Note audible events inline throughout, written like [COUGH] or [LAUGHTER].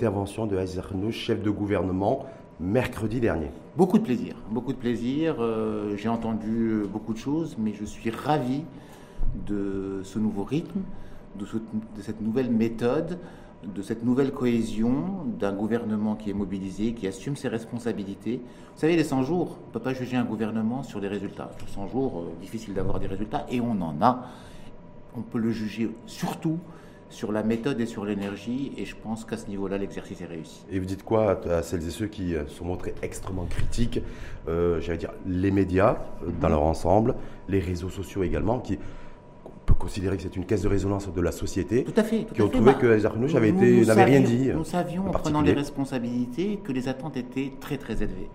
l'intervention de Aziz chef de gouvernement, mercredi dernier. Beaucoup de plaisir, beaucoup de plaisir. Euh, j'ai entendu beaucoup de choses, mais je suis ravi de ce nouveau rythme, de, de cette nouvelle méthode, de cette nouvelle cohésion d'un gouvernement qui est mobilisé, qui assume ses responsabilités. Vous savez, les 100 jours, on ne peut pas juger un gouvernement sur des résultats. Sur 100 jours, euh, difficile d'avoir des résultats, et on en a. On peut le juger surtout sur la méthode et sur l'énergie, et je pense qu'à ce niveau-là, l'exercice est réussi. Et vous dites quoi à celles et ceux qui euh, sont montrés extrêmement critiques, euh, j'allais dire les médias euh, dans mhm. leur ensemble, les réseaux sociaux également, qui peut considérer que c'est une caisse de résonance de la société. Tout à fait. qui ont trouvé que Zarnouch avait été, n'avait rien dit. Nous savions, en prenant les responsabilités, que les attentes étaient très très élevées.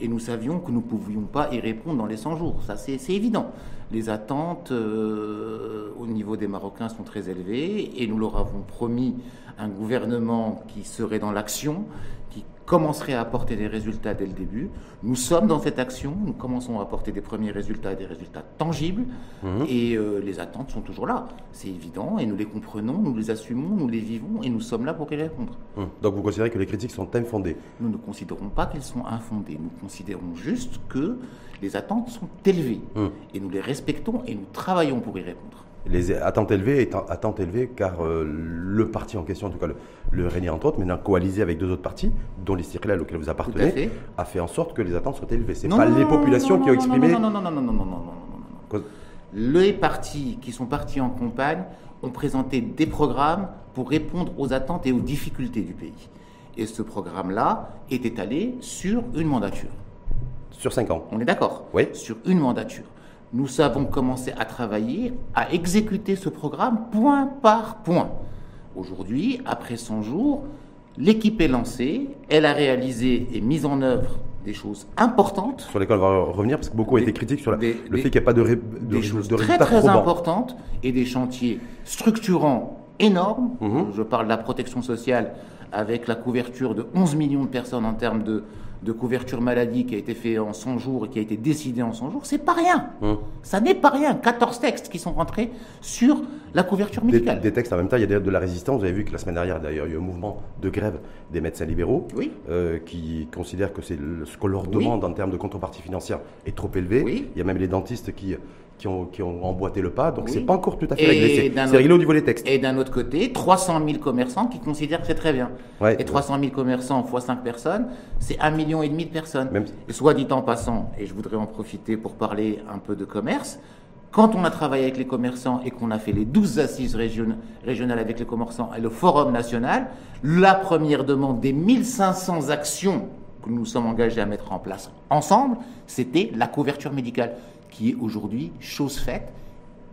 Et nous savions que nous ne pouvions pas y répondre dans les 100 jours. Ça, c'est évident. Les attentes euh, au niveau des Marocains sont très élevées et nous leur avons promis un gouvernement qui serait dans l'action, commencerait à apporter des résultats dès le début. Nous sommes dans cette action, nous commençons à apporter des premiers résultats, des résultats tangibles, mhm. et euh, les attentes sont toujours là. C'est évident, et nous les comprenons, nous les assumons, nous les vivons, et nous sommes là pour y répondre. Mhm. Donc vous considérez que les critiques sont infondées Nous ne considérons pas qu'elles sont infondées, nous considérons juste que les attentes sont élevées, mhm. et nous les respectons, et nous travaillons pour y répondre les attentes élevées attentes élevées car le parti en question, en tout cas le, le entre autres, maintenant coalisé avec deux autres partis, dont les Cyrilales auxquels vous appartenez, a fait en sorte que les attentes soient élevées. Ce n'est pas les populations qui ont exprimé. Non, non, non, non, non, non, non, non, Les partis qui sont partis en campagne ont présenté des programmes pour répondre aux attentes et aux difficultés du pays. Et ce programme-là est étalé sur une mandature. Sur cinq ans. On est d'accord Oui. Sur une mandature nous avons commencé à travailler, à exécuter ce programme point par point. Aujourd'hui, après 100 jours, l'équipe est lancée, elle a réalisé et mis en œuvre des choses importantes. Sur lesquelles on va revenir, parce que beaucoup ont été critiques sur le fait qu'il n'y a pas de, ré, des choses très très importantes et des chantiers structurants énormes. Mhm. Je parle de la protection sociale avec la couverture de 11 millions de personnes en termes de, de couverture maladie qui a été fait en 100 jours et qui a été décidé en 100 jours, c'est pas rien. Hum. Ça n'est pas rien. 14 textes qui sont rentrés sur la couverture médicale. Des, textes en même temps, il y a de la résistance. Vous avez vu que la semaine dernière, d'ailleurs, il y a eu un mouvement de grève des médecins libéraux oui. euh, qui considèrent que c'est ce qu'on leur demande en termes de contrepartie financière est trop élevé. Oui. Il y a même les dentistes qui qui ont, qui ont, emboîté le pas, donc c'est pas encore tout à fait réglé. C'est réglé au niveau des textes. Et d'un autre côté, 300 000 commerçants qui considèrent que c'est très bien. et 300 000 commerçants fois 5 personnes, c'est 1,5 million et demi de personnes. Même... soit dit en passant, et je voudrais en profiter pour parler un peu de commerce, quand on a travaillé avec les commerçants et qu'on a fait les 12 assises régionales avec les commerçants et le forum national, la première demande des 1500 actions que nous sommes engagés à mettre en place ensemble, c'était la couverture médicale qui est aujourd'hui chose faite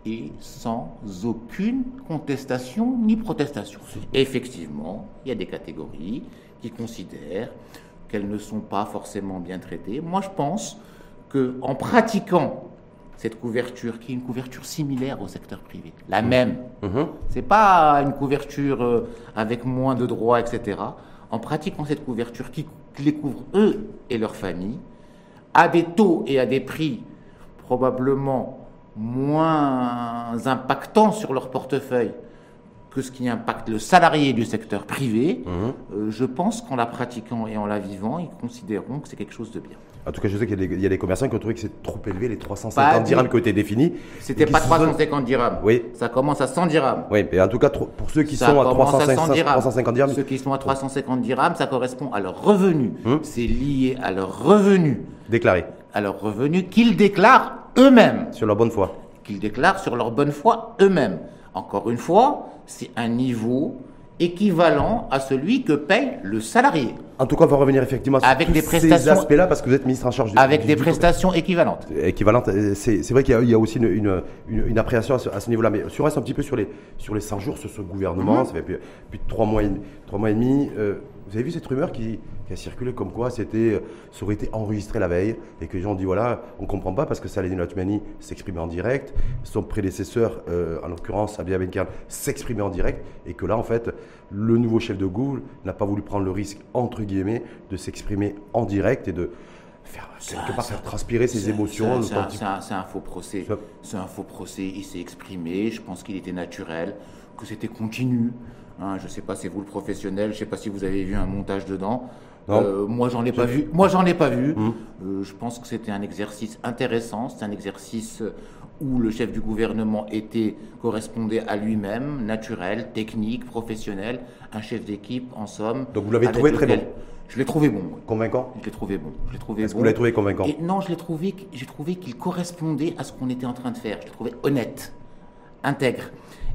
et sans aucune contestation ni protestation. Effectivement, il y a des catégories qui considèrent qu'elles ne sont pas forcément bien traitées. Moi, je pense que en pratiquant cette couverture, qui est une couverture similaire au secteur privé, la mmh. même, mmh. c'est pas une couverture euh, avec moins de droits, etc. En pratiquant cette couverture qui les couvre eux et leurs familles, à des taux et à des prix probablement moins impactant sur leur portefeuille que ce qui impacte le salarié du secteur privé, mhm. euh, je pense qu'en la pratiquant et en la vivant, ils considéreront que c'est quelque chose de bien. En tout cas, je sais qu'il y, a des commerçants qui ont trouvé que c'est trop élevé, les 350 dirhams qui ont été définis. C'était pas 350 dirhams. Oui. Ça commence à 100 dirhams. Oui, mais en tout cas, pour ceux qui sont à 350, dirhams. 350 dirhams. Ceux qui sont à 350 dirhams, ça correspond à leur revenu. Hum. C'est lié à leur revenu. Déclaré. À leur revenu qu'ils déclarent eux-mêmes. Sur leur bonne foi. Qu'ils déclarent sur leur bonne foi eux-mêmes. Encore une fois, c'est un niveau équivalent à celui que paye le salarié. En tout cas, on va revenir effectivement sur avec des prestations, ces aspects-là parce que vous êtes ministre en charge du Avec des prestations équivalentes. Équivalentes. C'est vrai qu'il y, a aussi une, une, appréhension à ce, niveau-là. Mais si on reste un petit peu sur les, sur les 100 jours, sur ce gouvernement, mhm. ça fait plus, de 3 mois, mois et demi. Euh, vous avez vu cette rumeur qui, a circulé comme quoi c'était, ça aurait été enregistré la veille et que les gens ont dit voilà, on ne comprend pas parce que Saladin Latmani s'exprimait en direct, son prédécesseur, euh, en l'occurrence Abia Benkan, s'exprimait en direct et que là, en fait, le nouveau chef de Google n'a pas voulu prendre le risque, entre guillemets, de s'exprimer en direct et de faire, quelque part, faire transpirer ses émotions. C'est un, un, faux procès. C'est un faux procès. Il s'est exprimé. Je pense qu'il était naturel, que c'était continu. Hein, je ne sais pas, c'est vous le professionnel, je ne sais pas si vous avez vu un montage dedans. Euh, moi, j'en ai pas vu. Moi, j'en ai pas vu. Hum. Euh, je pense que c'était un exercice intéressant. C'est un exercice où le chef du gouvernement était correspondait à lui-même, naturel, technique, professionnel, un chef d'équipe, en somme. Donc vous l'avez trouvé très bon. Je l'ai trouvé bon. Convaincant Je l'ai trouvé bon. Je l'ai trouvé Est-ce que vous l'avez trouvé convaincant Non, je l'ai trouvé, j'ai trouvé qu'il correspondait à ce qu'on était en train de faire. Je l'ai trouvé honnête, intègre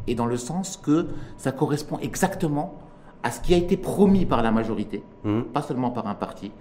et dans le sens que ça correspond exactement à ce qui a été promis par la majorité, mmh. pas seulement par un parti,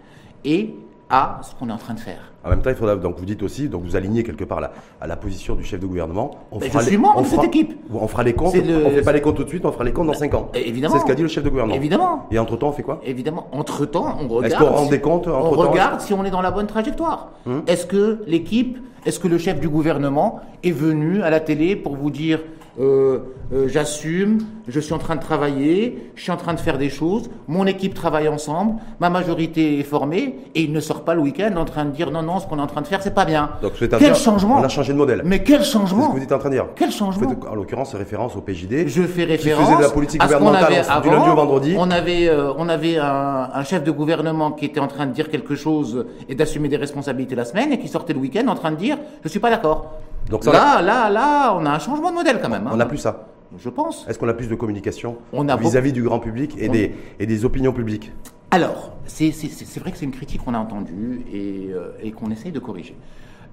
et à ce qu'on est en train de faire. En même temps, il faudra, donc vous dites aussi, donc vous alignez quelque part la, à la position du chef de gouvernement. On fera je suis membre de cette équipe. On fera les comptes, on ne fait pas les comptes tout de suite, on fera les comptes dans 5 ans. Évidemment. C'est ce qu'a dit le chef de gouvernement. Évidemment. Et entre-temps, on fait quoi? Évidemment. Entre-temps, on regarde. Est-ce qu'on rend des comptes On regarde si on est dans la bonne trajectoire. Hum. Est-ce que l'équipe, est-ce que le chef du gouvernement est venu à la télé pour vous dire euh, euh, j'assume, je suis en train de travailler, je suis en train de faire des choses, mon équipe travaille ensemble, ma majorité est formée, et il ne sort pas le week-end en train de dire non, non, ce qu'on est en train de faire, c'est pas bien. Donc, quel changement On a changé de modèle. Mais quel changement ce que vous êtes en train de dire. Quel changement En l'occurrence, référence au PJD. Je fais référence. Qui faisait de la politique gouvernementale du lundi au vendredi. On avait, euh, on avait un, un, chef de gouvernement qui était en train de dire quelque chose et d'assumer des responsabilités la semaine, et qui sortait le week-end en train de dire je suis pas d'accord. Donc là, là, là, on a un changement de modèle quand même. Hein. On n'a plus ça. Je pense. Est-ce qu'on a plus de communication vis-à-vis du grand public et, des, et des opinions publiques Alors, c'est vrai que c'est une critique qu'on a entendue et, euh, et qu'on essaye de corriger.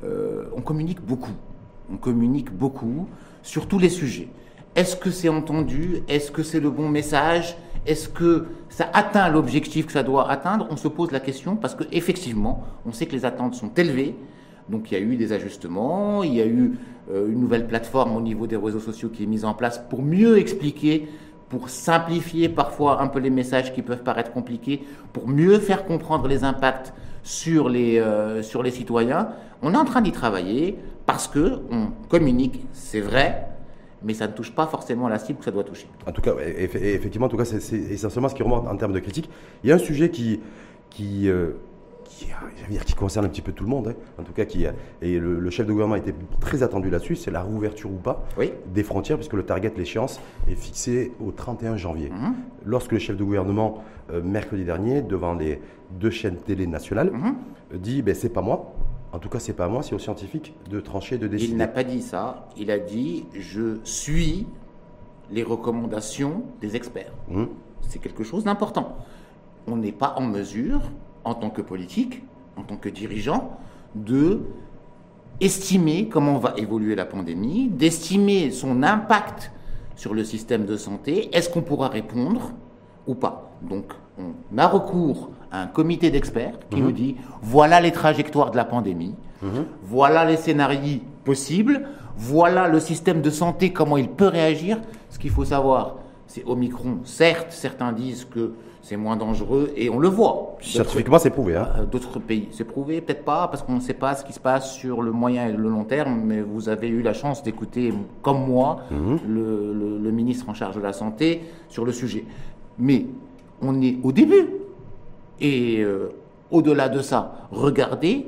Euh, on communique beaucoup. On communique beaucoup sur tous les sujets. Est-ce que c'est entendu? Est-ce que c'est le bon message? Est-ce que ça atteint l'objectif que ça doit atteindre? On se pose la question parce qu'effectivement, on sait que les attentes sont élevées. Donc il y a eu des ajustements, il y a eu euh, une nouvelle plateforme au niveau des réseaux sociaux qui est mise en place pour mieux expliquer, pour simplifier parfois un peu les messages qui peuvent paraître compliqués, pour mieux faire comprendre les impacts sur les, euh, sur les citoyens. On est en train d'y travailler parce que on communique, c'est vrai, mais ça ne touche pas forcément la cible que ça doit toucher. En tout cas, effectivement, en tout cas, c'est essentiellement ce qui remonte en termes de critique. Il y a un sujet qui, qui euh, qui, concerne un petit peu tout le monde, hein. en tout cas, qui, et le, chef de gouvernement était très attendu là-dessus, c'est la réouverture ou pas des frontières, puisque le target, l'échéance, est fixé au 31 janvier. Mhm. Lorsque le chef de gouvernement, euh, mercredi dernier, devant les deux chaînes télé nationales, mhm. dit ben, c'est pas moi, en tout cas, c'est pas moi, c'est aux scientifiques de trancher, de décider. Il n'a pas dit ça. Il a dit je suis les recommandations des experts. Mhm. C'est quelque chose d'important. On n'est pas en mesure en tant que politique, en tant que dirigeant, de estimer comment va évoluer la pandémie, d'estimer son impact sur le système de santé, est-ce qu'on pourra répondre ou pas? Donc on a recours à un comité d'experts qui mhm. nous dit voilà les trajectoires de la pandémie, mhm. voilà les scénarios possibles, voilà le système de santé, comment il peut réagir. Ce qu'il faut savoir, c'est Omicron, certes, certains disent que c'est moins dangereux et on le voit. Scientifiquement, c'est prouvé. Hein. Euh, d'autres pays, c'est prouvé, peut-être pas, parce qu'on ne sait pas ce qui se passe sur le moyen et le long terme, mais vous avez eu la chance d'écouter, comme moi, mhm. le, ministre en charge de la Santé sur le sujet. Mais on est au début. Et euh, au-delà de ça, regardez,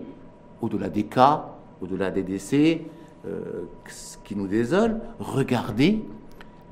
au-delà des cas, au-delà des décès, euh, ce qui nous désole, regardez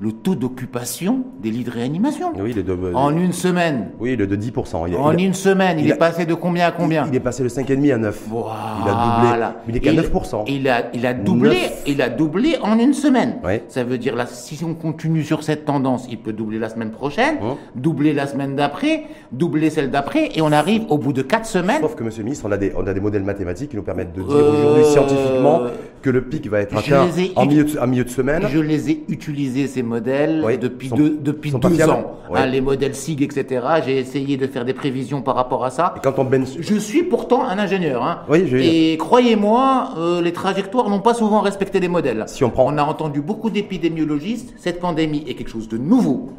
le taux d'occupation des lits de réanimation. Oui, de, en une semaine. Oui, il est de 10%. Il en une semaine, il, est passé de combien à combien il, est passé de 5,5 à 9. Voilà. Il a doublé. Il est qu'à 9%. Il a, il a doublé, il a doublé en une semaine. Ça veut dire, là, si on continue sur cette tendance, il peut doubler la semaine prochaine, hum. doubler la semaine d'après, doubler celle d'après, et on arrive au bout de 4 semaines. Sauf que, monsieur le ministre, on a des, on a des modèles mathématiques qui nous permettent de dire aujourd'hui scientifiquement que le pic va être atteint en milieu, de, en milieu de semaine. Je les ai utilisés, ces modèles depuis deux, depuis deux ans. Hein, les modèles SIG, etc. J'ai essayé de faire des prévisions par rapport à ça. Et quand on Je suis pourtant un ingénieur. Hein. Et croyez-moi, euh, les trajectoires n'ont pas souvent respecté les modèles. Si on, prend... on a entendu beaucoup d'épidémiologistes. Cette pandémie est quelque chose de nouveau.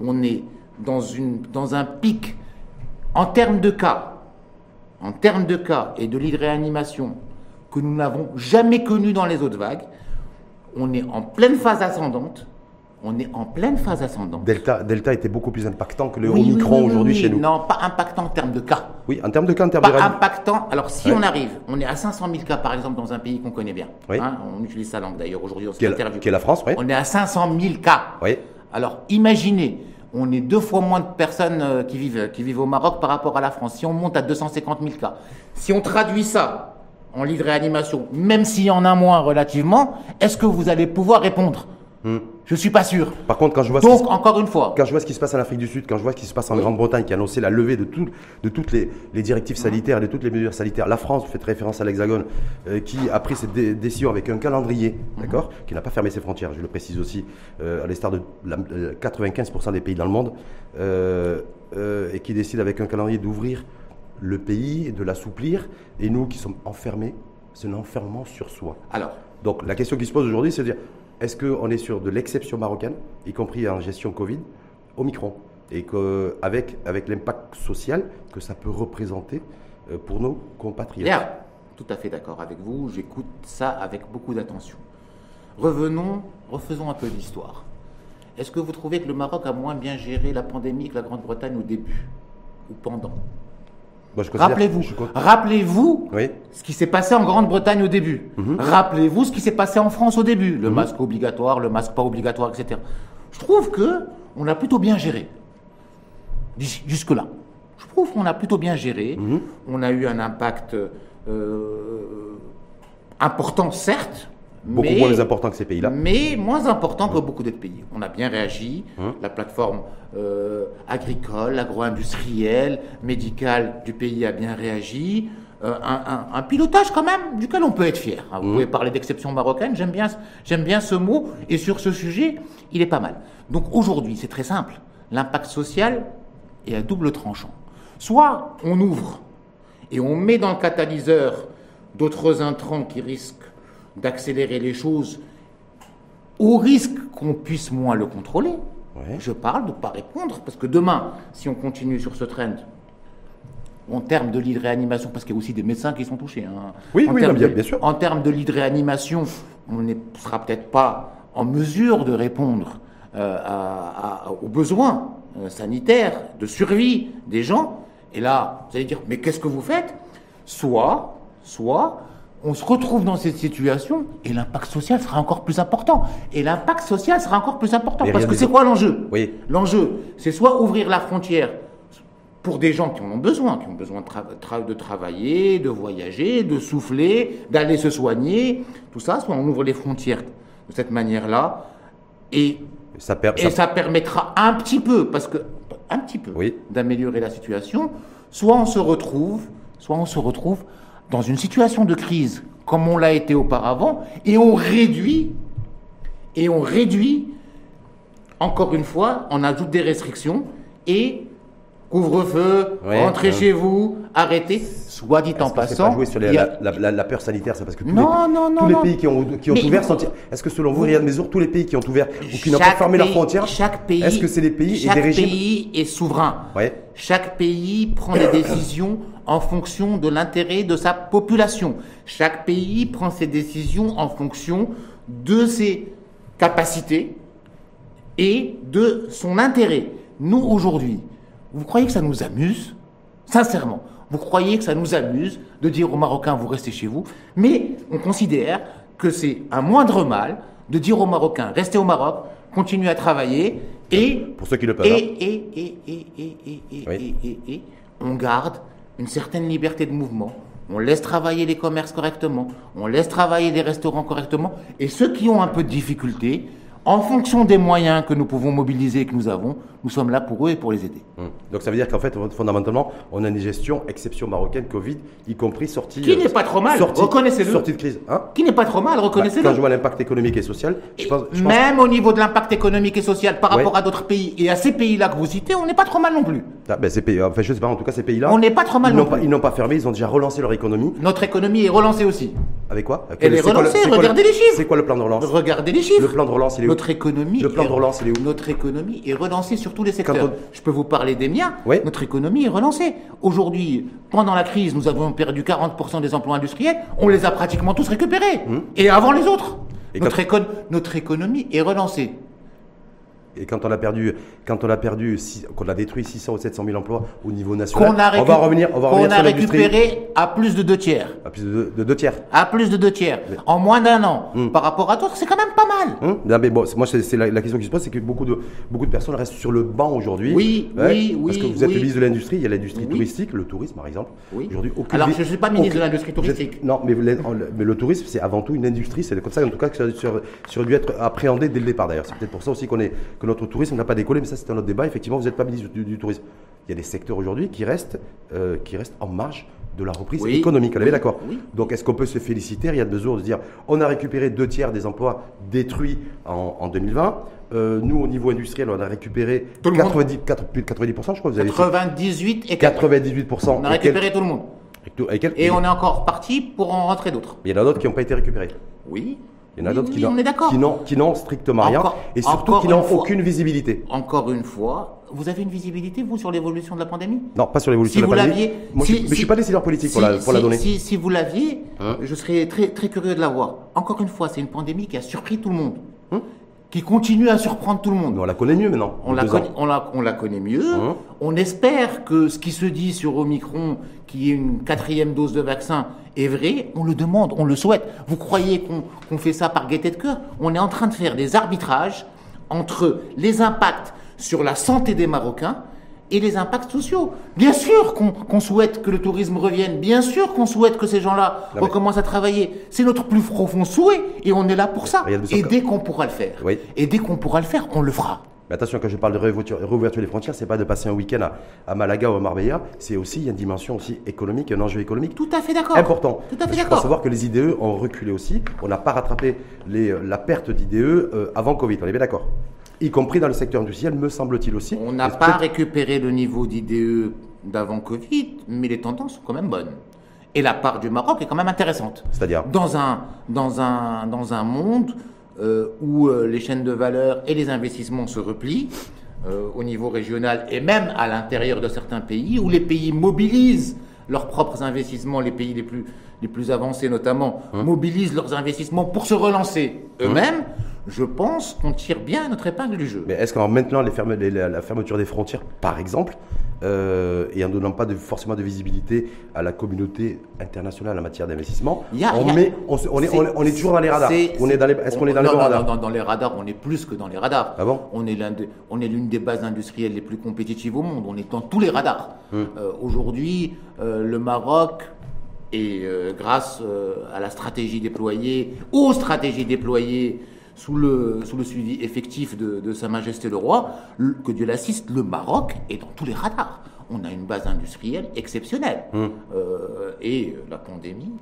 On est dans, une, dans un pic en termes de cas, en termes de cas et de lits de réanimation que nous n'avons jamais connu dans les autres vagues. On est en pleine phase ascendante on est en pleine phase ascendante. Delta, Delta était beaucoup plus impactant que le Omicron aujourd'hui chez nous. Non, pas impactant en termes de cas. Oui, en termes de cas, en termes pas impactant. Alors, si on arrive, on est à 500 000 cas, par exemple, dans un pays qu'on connaît bien. Hein, on utilise sa langue d'ailleurs aujourd'hui interview. Qui est la France, oui. On est à 500 000 cas. Oui. Alors, imaginez, on est deux fois moins de personnes euh, qui vivent, qui vivent au Maroc par rapport à la France. Si on monte à 250 000 cas, si on traduit ça en lit de réanimation, même s'il y en a moins relativement, est-ce que vous allez pouvoir répondre? Hmm. Je suis pas sûr. Par contre, quand je vois Donc, encore une fois, quand je vois ce qui se passe en Afrique du Sud, quand je vois ce qui se passe en Grande-Bretagne, qui a annoncé la levée de, tout, de toutes les, directives hmm. sanitaires, de toutes les mesures sanitaires, la France, vous faites référence à l'Hexagone, euh, qui a pris cette décision avec un calendrier, hmm. d'accord, qui n'a pas fermé ses frontières, je le précise aussi, euh, à l'instar de 95% euh, des pays dans le monde, et qui décide avec un calendrier d'ouvrir le pays, de l'assouplir, et nous qui sommes enfermés, c'est un enfermement sur soi. Alors. Donc la question qui se pose aujourd'hui, c'est de dire est-ce qu'on est sur de l'exception marocaine, y compris en gestion Covid, au micron Et qu'avec avec, l'impact social que ça peut représenter euh, pour nos compatriotes? Bien, tout à fait d'accord avec vous. J'écoute ça avec beaucoup d'attention. Revenons, refaisons un peu l'histoire. Est-ce que vous trouvez que le Maroc a moins bien géré la pandémie que la Grande-Bretagne au début ou pendant? Rappelez-vous, rappelez-vous ce qui s'est passé en Grande-Bretagne au début. Mhm. Rappelez-vous ce qui s'est passé en France au début. Le mhm. masque obligatoire, le masque pas obligatoire, etc. Je trouve que on a plutôt bien géré. Jusque là. Je trouve qu'on a plutôt bien géré. Mhm. On a eu un impact euh, important, certes, Beaucoup moins important que ces pays-là. Mais moins important que beaucoup d'autres pays. On a bien réagi. Hein la plateforme euh, agricole, agro-industrielle, médicale du pays a bien réagi. Euh, un, pilotage quand même duquel on peut être fier. Vous hein. pouvez parler d'exception marocaine, j'aime bien, j'aime bien ce mot, et sur ce sujet, il est pas mal. Donc aujourd'hui, c'est très simple. L'impact social est à double tranchant. Soit on ouvre et on met dans le catalyseur d'autres intrants qui risquent d'accélérer les choses au risque qu'on puisse moins le contrôler. Je parle de ne pas répondre, parce que demain, si on continue sur ce trend, en termes de lit de réanimation, parce qu'il y a aussi des médecins qui sont touchés. Hein. Oui, en oui, bien, sûr. En termes de lit de réanimation, on ne sera peut-être pas en mesure de répondre euh, aux besoins euh, sanitaires, de survie des gens. Et là, vous allez dire, mais qu'est-ce que vous faites? Soit, soit, on se retrouve dans cette situation et l'impact social sera encore plus important. Et l'impact social sera encore plus important. parce que c'est quoi l'enjeu? Oui. L'enjeu, c'est soit ouvrir la frontière pour des gens qui en ont besoin, qui ont besoin de, de travailler, de voyager, de souffler, d'aller se soigner, tout ça, soit on ouvre les frontières de cette manière-là et, ça, et ça... permettra un petit peu, parce que un petit peu, d'améliorer la situation, soit on se retrouve, soit on se retrouve dans une situation de crise comme on l'a été auparavant, et on réduit, et on réduit, encore une fois, on ajoute des restrictions, et couvre-feu, rentrez chez vous, arrêtez. Soit dit en passant. Pas jouer sur la, peur sanitaire, c'est parce que tous les, tous les pays qui ont, qui ont ouvert sont. Est-ce que selon vous, Riyad Mesur, tous les pays qui ont ouvert ou qui n'ont pas fermé leurs frontières, chaque pays, est-ce que c'est les pays et des régimes Chaque pays est souverain. Chaque pays prend des décisions en fonction de l'intérêt de sa population. Chaque pays prend ses décisions en fonction de ses capacités et de son intérêt. Nous, aujourd'hui, vous croyez que ça nous amuse? Sincèrement, vous croyez que ça nous amuse de dire aux Marocains vous restez chez vous, mais on considère que c'est un moindre mal de dire aux Marocains restez au Maroc, continuez à travailler et pour on garde une certaine liberté de mouvement. On laisse travailler les commerces correctement, on laisse travailler les restaurants correctement, et ceux qui ont un peu de difficulté, en fonction des moyens que nous pouvons mobiliser et que nous avons, nous sommes là pour eux et pour les aider. Hum. Donc ça veut dire qu'en fait, fondamentalement, on a une gestion exception marocaine Covid, y compris sortie. Qui n'est pas trop mal, reconnaissez-le. Sortie de crise. Hein qui n'est pas trop mal, reconnaissez-le. quand je vois l'impact économique et social, je pense, Même au niveau de l'impact économique et social par rapport à d'autres pays et à ces pays-là que vous citez, on n'est pas trop mal non plus. Ah, ben ces pays, enfin je sais pas, en tout cas ces pays-là. On n'est pas trop mal non plus. Pas, ils n'ont pas fermé, ils ont déjà relancé leur économie. Notre économie est relancée aussi. Avec quoi Elle est relancée, regardez les chiffres. C'est quoi le plan de relance Regardez les chiffres. Le plan de relance, il est où Notre économie. Le plan de relance, il est où Notre économie est relancée sur tous les secteurs. Je peux vous parler des miens. Notre économie est relancée. Aujourd'hui, pendant la crise, nous avons perdu 40% des emplois industriels. On les a pratiquement tous récupérés. Hum. Et avant les autres. notre, économie est relancée. Et quand on a perdu, quand on a perdu, qu'on a détruit 600 ou 700 000 emplois au niveau national, on, va revenir, on va revenir a récupéré à plus de deux tiers. À plus de, deux tiers. À plus de deux tiers. En moins d'un an. Hmm. Par rapport à toi, c'est quand même pas mal. Hmm. mais bon, moi, c'est la, question qui se pose, c'est que beaucoup de, beaucoup de personnes restent sur le banc aujourd'hui. Oui, oui, oui. Parce que vous êtes le ministre de l'industrie, il y a l'industrie touristique, le tourisme par exemple. Oui. Aujourd'hui, Alors, je ne suis pas ministre de l'industrie touristique. Non, mais, mais le tourisme, c'est avant tout une industrie. C'est comme ça, en tout cas, que ça aurait dû être appréhendé dès le départ d'ailleurs. C'est peut-être pour ça aussi qu'on est, que notre tourisme n'a pas décollé, mais ça c'est un autre débat. Effectivement, vous n'êtes pas ministre du, tourisme. Il y a des secteurs aujourd'hui qui restent, euh, qui restent en marge de la reprise économique. On est d'accord Donc est-ce qu'on peut se féliciter Il y a besoin de dire on a récupéré deux tiers des emplois détruits en, 2020. Euh, nous, au niveau industriel, on a récupéré 90, 90%, je crois. Vous avez 98 et 98%. On a récupéré tout le monde. Et, on est encore parti pour en rentrer d'autres. Il y en a d'autres qui n'ont pas été récupérés. Oui. Il y en a d'autres qui n'ont strictement rien et surtout qui n'ont aucune visibilité. Encore une fois, vous avez une visibilité, vous, sur l'évolution de la pandémie? Non, pas sur l'évolution de la pandémie. Moi, je, mais je ne suis pas décideur politique pour, la, pour la donner. Si, vous l'aviez, hein? je serais très, très curieux de la voir. Encore une fois, c'est une pandémie qui a surpris tout le monde. Hein? Qui continue à surprendre tout le monde. on la connaît mieux maintenant. On la, connaît, on, la, on la, connaît mieux. Hein on espère que ce qui se dit sur Omicron, qui est une quatrième dose de vaccin, est vrai. On le demande, on le souhaite. Vous croyez qu'on fait ça par gaieté de cœur? On est en train de faire des arbitrages entre les impacts sur la santé des Marocains et les impacts sociaux. Bien sûr qu'on souhaite que le tourisme revienne, bien sûr qu'on souhaite que ces gens-là recommencent à travailler. C'est notre plus profond souhait et on est là pour ça. Et dès qu'on pourra le faire, et dès qu'on pourra le faire, on le fera. Mais attention, quand je parle de réouverture des frontières, c'est pas de passer un week-end à, Malaga ou à Marbella, c'est aussi une dimension aussi économique, un enjeu économique. Tout à fait d'accord. Important. Tout à fait d'accord. Il faut savoir que les IDE ont reculé aussi. On n'a pas rattrapé la perte d'IDE euh, avant Covid. On est bien d'accord y compris dans le secteur industriel, me semble-t-il aussi. On n'a pas récupéré le niveau d'IDE d'avant Covid, mais les tendances sont quand même bonnes. Et la part du Maroc est quand même intéressante. C'est-à-dire dans un, dans, un, dans un monde euh, où euh, les chaînes de valeur et les investissements se replient, euh, au niveau régional et même à l'intérieur de certains pays, où les pays mobilisent leurs propres investissements, les pays les plus, les plus avancés notamment, hein mobilisent leurs investissements pour se relancer hein eux-mêmes je pense qu'on tire bien notre épingle du jeu. Mais est-ce qu'en maintenant les la fermeture des frontières, par exemple, euh, et en donnant pas de, forcément de visibilité à la communauté internationale en matière d'investissement, on, on, est, toujours dans les radars. Est, on est dans les, est-ce qu'on est dans les radars dans, les radars, on est plus que dans les radars. Ah bon? On est l'une des bases industrielles les plus compétitives au monde. On est dans tous les radars. Hum. Euh, aujourd'hui, euh, le Maroc et grâce à la stratégie déployée, aux stratégies déployées sous le, sous le suivi effectif de, Sa Majesté le Roi, que Dieu l'assiste, le Maroc est dans tous les radars. On a une base industrielle exceptionnelle. Hum. Euh, et la pandémie,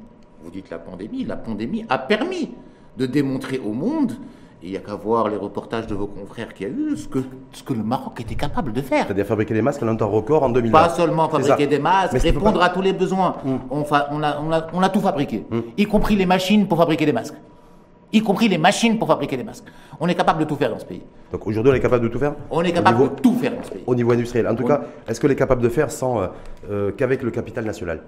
vous dites la pandémie, la pandémie a permis de démontrer au monde il n'y a qu'à voir les reportages de vos confrères qu'il y a eu, ce que, ce que le Maroc était capable de faire. C'est-à-dire fabriquer des masques en un temps record en 2020. Pas seulement fabriquer des masques, répondre à tous les besoins. Hum. On, on, a, on, a, tout fabriqué, hum. y compris les machines pour fabriquer des masques y compris les machines pour fabriquer des masques. On est capable de tout faire dans ce pays. Donc aujourd'hui, on est capable de tout faire On est capable de tout faire dans ce pays. Au niveau industriel. En tout cas, est-ce qu'on est capable de faire sans euh, euh, qu'avec le capital national?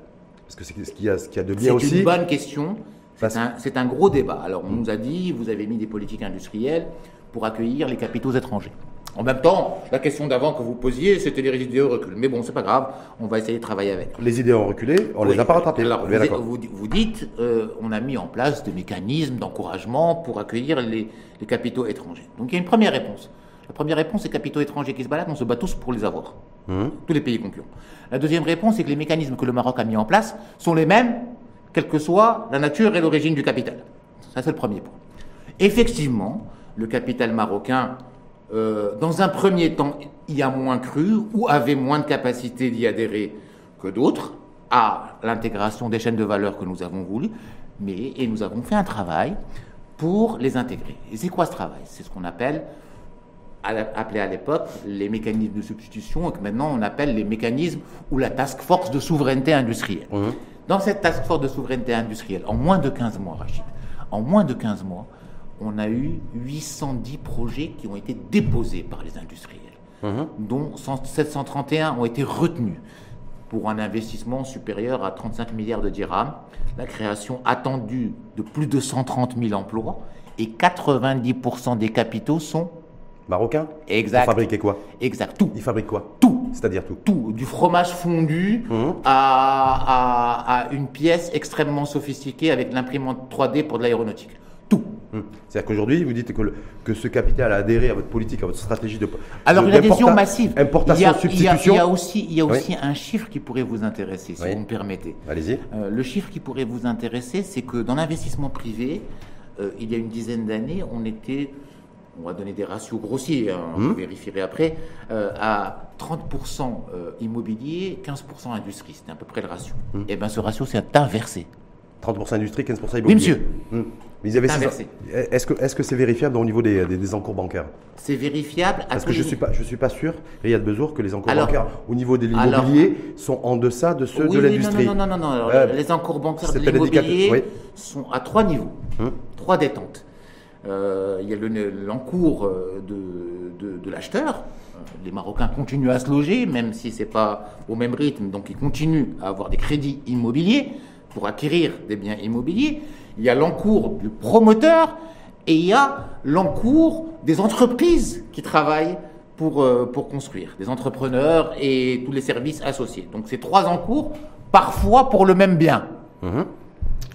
Parce que c'est ce qu'il y, a, de bien aussi. C'est une bonne question. C'est un, un, gros débat. Alors, on nous a dit, vous avez mis des politiques industrielles pour accueillir les capitaux étrangers. En même temps, la question d'avant que vous posiez, c'était les idées recul. Mais bon, c'est pas grave, on va essayer de travailler avec. Les idées ont reculé, on ne les a pas rattrapées. Alors, vous, dites, euh, on a mis en place des mécanismes d'encouragement pour accueillir les, capitaux étrangers. Donc il y a une première réponse. La première réponse, c'est capitaux étrangers qui se baladent, on se bat tous pour les avoir. Hum. Tous les pays concurrents. La deuxième réponse, c'est que les mécanismes que le Maroc a mis en place sont les mêmes, quelle que soit la nature et l'origine du capital. Ça, c'est le premier point. Effectivement, le capital marocain euh, dans un premier temps, y a moins cru ou avait moins de capacité d'y adhérer que d'autres à l'intégration des chaînes de valeur que nous avons voulu, mais et nous avons fait un travail pour les intégrer. Et c'est quoi ce travail? C'est ce qu'on appelle, appelé à l'époque, les mécanismes de substitution, et que maintenant on appelle les mécanismes ou la task force de souveraineté industrielle. Mmh. Dans cette task force de souveraineté industrielle, en moins de 15 mois, Rachid, en moins de 15 mois, on a eu 810 projets qui ont été déposés par les industriels, mhm. dont 731 ont été retenus pour un investissement supérieur à 35 milliards de dirhams, la création attendue de plus de 130 000 emplois et 90% des capitaux sont Marocain Exact. Vous fabriquez quoi? Exact. Tout. Il fabrique quoi? Tout. C'est-à-dire tout Tout. Du fromage fondu Mhm. à, à- à une pièce extrêmement sophistiquée avec l'imprimante 3D pour de l'aéronautique. Hum. C'est-à-dire qu'aujourd'hui, vous dites que, le- que ce capital a adhéré à votre politique, à votre stratégie de. Alors, de- une adhésion massive. Importation, il y a, il y a- substitution. il y a aussi, il y a Oui. aussi un chiffre qui pourrait vous intéresser, si Oui. vous me permettez. Allez-y. Euh, le chiffre qui pourrait vous intéresser, c'est que dans l'investissement privé, euh, il y a une dizaine d'années, on était, on va donner des ratios grossiers, hein, Mmh. vous vérifierez après, euh, à 30% euh, immobilier, 15% industrie. C'était à peu près le ratio. Mmh. Et bien ce ratio s'est inversé. 30% industrie, 15% immobilier. Oui, monsieur. Hum. Mais ils avaient Inversé. Est-ce que est-ce que c'est vérifiable au niveau des, des, des encours bancaires C'est vérifiable. à Parce que je suis pas je suis pas sûr, Riyad Bezour, que les encours Alors- bancaires au niveau de l'immobilier sont en deçà de ceux Oui, de l'industrie. Non, non, non, non, non. Alors, Euh, les encours bancaires de l'immobilier oui. sont à trois niveaux, Hum. trois détentes. Euh, il y a le- l'encours euh, de, de, de l'acheteur. Les Marocains continuent à se loger, même si c'est pas au même rythme, donc ils continuent à avoir des crédits immobiliers pour acquérir des biens immobiliers. Il y a l'encours du promoteur et il y a l'encours des entreprises qui travaillent pour, euh, pour construire, des entrepreneurs et tous les services associés. Donc c'est trois encours, parfois pour le même bien. Mhm.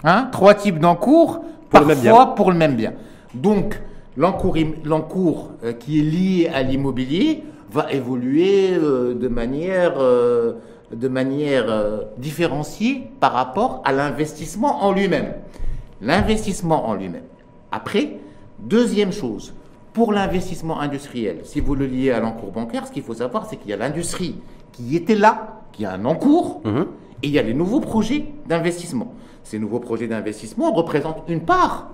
Hein Trois types d'encours, parfois pour le même bien. Donc, l'encours, euh, qui est lié à l'immobilier va évoluer euh, de manière, de manière euh, différenciée par rapport à l'investissement en lui-même. L'investissement en lui-même. Après, deuxième chose, pour l'investissement industriel, si vous le liez à l'encours bancaire, ce qu'il faut savoir, c'est qu'il y a l'industrie qui était là, qui a un encours, Mhm. et il y a les nouveaux projets d'investissement. Ces nouveaux projets d'investissement représentent une part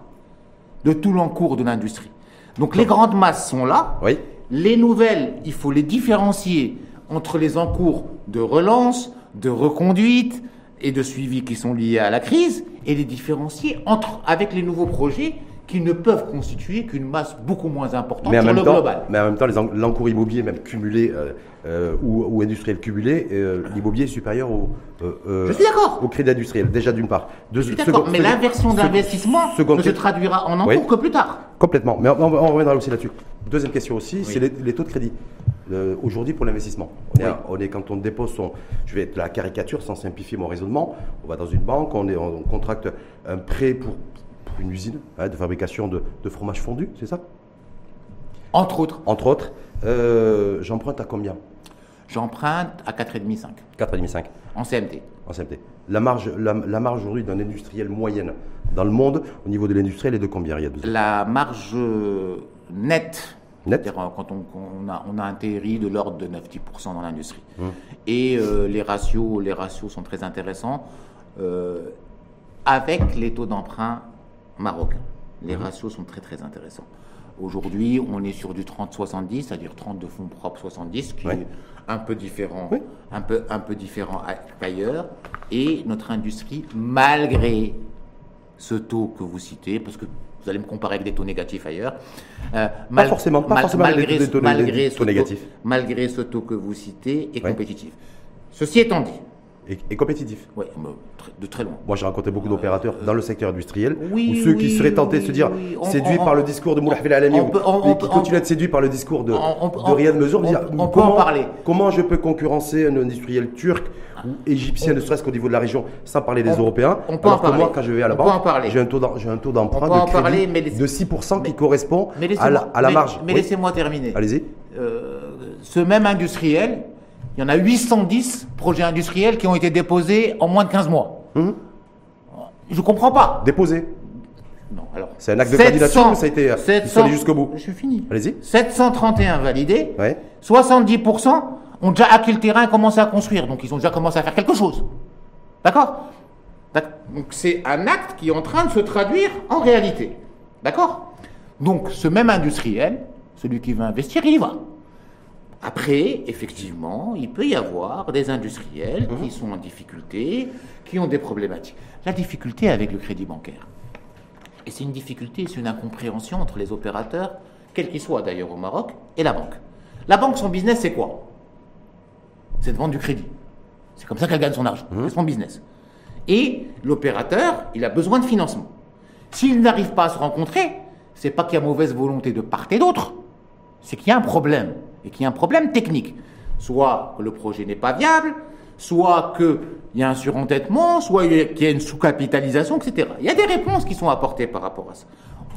de tout l'encours de l'industrie. Donc les grandes masses sont là. Oui. Les nouvelles, il faut les différencier entre les encours de relance, de reconduite et de suivi qui sont liés à la crise, et les différencier entre, avec les nouveaux projets qui ne peuvent constituer qu'une masse beaucoup moins importante Mais en, sur même le temps, global. mais en même temps, l'encours immobilier, même cumulé euh, euh, ou, ou industriel cumulé, euh, l'immobilier est supérieur au, Je suis d'accord. au crédit industriel, déjà d'une part. De, Je suis d'accord, mais l'inversion d'investissement ne se traduira en encours Oui. que plus tard. Complètement. Mais on, on reviendra aussi là-dessus. Deuxième question aussi, c'est les, les taux de crédit. Aujourd'hui, pour l'investissement, on, est Oui. à- on est quand on dépose son. Je vais être la caricature sans simplifier mon raisonnement. On va dans une banque, on, est, on contracte un prêt pour, pour une usine hein, de fabrication de, de fromage fondu, c'est ça? Entre autres, Entre autres. Euh, J'emprunte à combien? J'emprunte à 4,5-5 4,5 en CMT. en CMT. La marge, la, la marge aujourd'hui d'un industriel moyenne dans le monde, au niveau de l'industriel, est de combien? Il y a deux La marge nette, Net c'est-à-dire euh, quand on, on a, on a un TRI de l'ordre de 9-10% dans l'industrie. Hum. Et euh, les, ratios, les ratios sont très intéressants euh, avec les taux d'emprunt marocains. Les Hum. ratios sont très très intéressants. Aujourd'hui, on est sur du 30-70, c'est-à-dire 30 de fonds propres 70, qui est un peu différent, Oui. un peu, un peu différent qu'ailleurs. Et notre industrie, malgré ce taux que vous citez, parce que vous allez me comparer avec des taux négatifs ailleurs. euh, mal- forcément, pas forcément malgré, des ce- taux- malgré des ce taux négatifs. malgré ce taux que vous citez, est Ouais. compétitif. Ceci étant dit, et, et compétitif. tr- de très loin. Moi, j'ai rencontré beaucoup d'opérateurs dans le secteur industriel, oui, ou ceux qui oui, seraient tentés de oui, se dire, oui. On- séduits on- par le discours de Moulay El Alami, ou- peut- on- qui peut- continuent à être séduits par le discours de, de Riyad Mezour, on- dire, on peut comment, en parler. comment je peux concurrencer un industriel turc ou égyptien, ne serait-ce qu'au niveau de la région, sans parler des Européens, on peut en que moi, quand je vais à la On peut en banque, parler. j'ai un taux d'emprunt peut de crédit parler, mais laissez- de 6% qui correspond à la, à la mais- marge. Mais Oui. laissez-moi terminer. Allez-y. Euh, ce même industriel, il y en a 810 projets industriels qui ont été déposés en moins de 15 mois. Mhm. Je ne comprends pas. Déposé? Non, alors, C'est un acte de 700 candidature ou ça a été, euh, ils sont 700 allés jusqu'au bout Je suis fini. Allez-y. 731 validés. Ouais. 70% ont déjà acquis le terrain et commencé à construire. Donc, ils ont déjà commencé à faire quelque chose. D'accord? D'ac- Donc, c'est un acte qui est en train de se traduire en réalité. D'accord? Donc, ce même industriel, celui qui veut investir, il y va. Après, effectivement, il peut y avoir des industriels qui sont en difficulté, qui ont des problématiques. La difficulté avec le crédit bancaire, et c'est une difficulté, c'est une incompréhension entre les opérateurs, quels qu'ils soient d'ailleurs au Maroc, et la banque. La banque, son business, c'est quoi? C'est de vendre du crédit. C'est comme ça qu'elle gagne son argent. C'est son business. Et l'opérateur, il a besoin de financement. S'il n'arrive pas à se rencontrer, c'est pas qu'il y a mauvaise volonté de part et d'autre. c'est qu'il y a un problème, et qu'il y a un problème technique. Soit que le projet n'est pas viable, soit qu'il y a un surentêtement, soit qu'il y a une sous-capitalisation, etc. Il y a des réponses qui sont apportées par rapport à ça.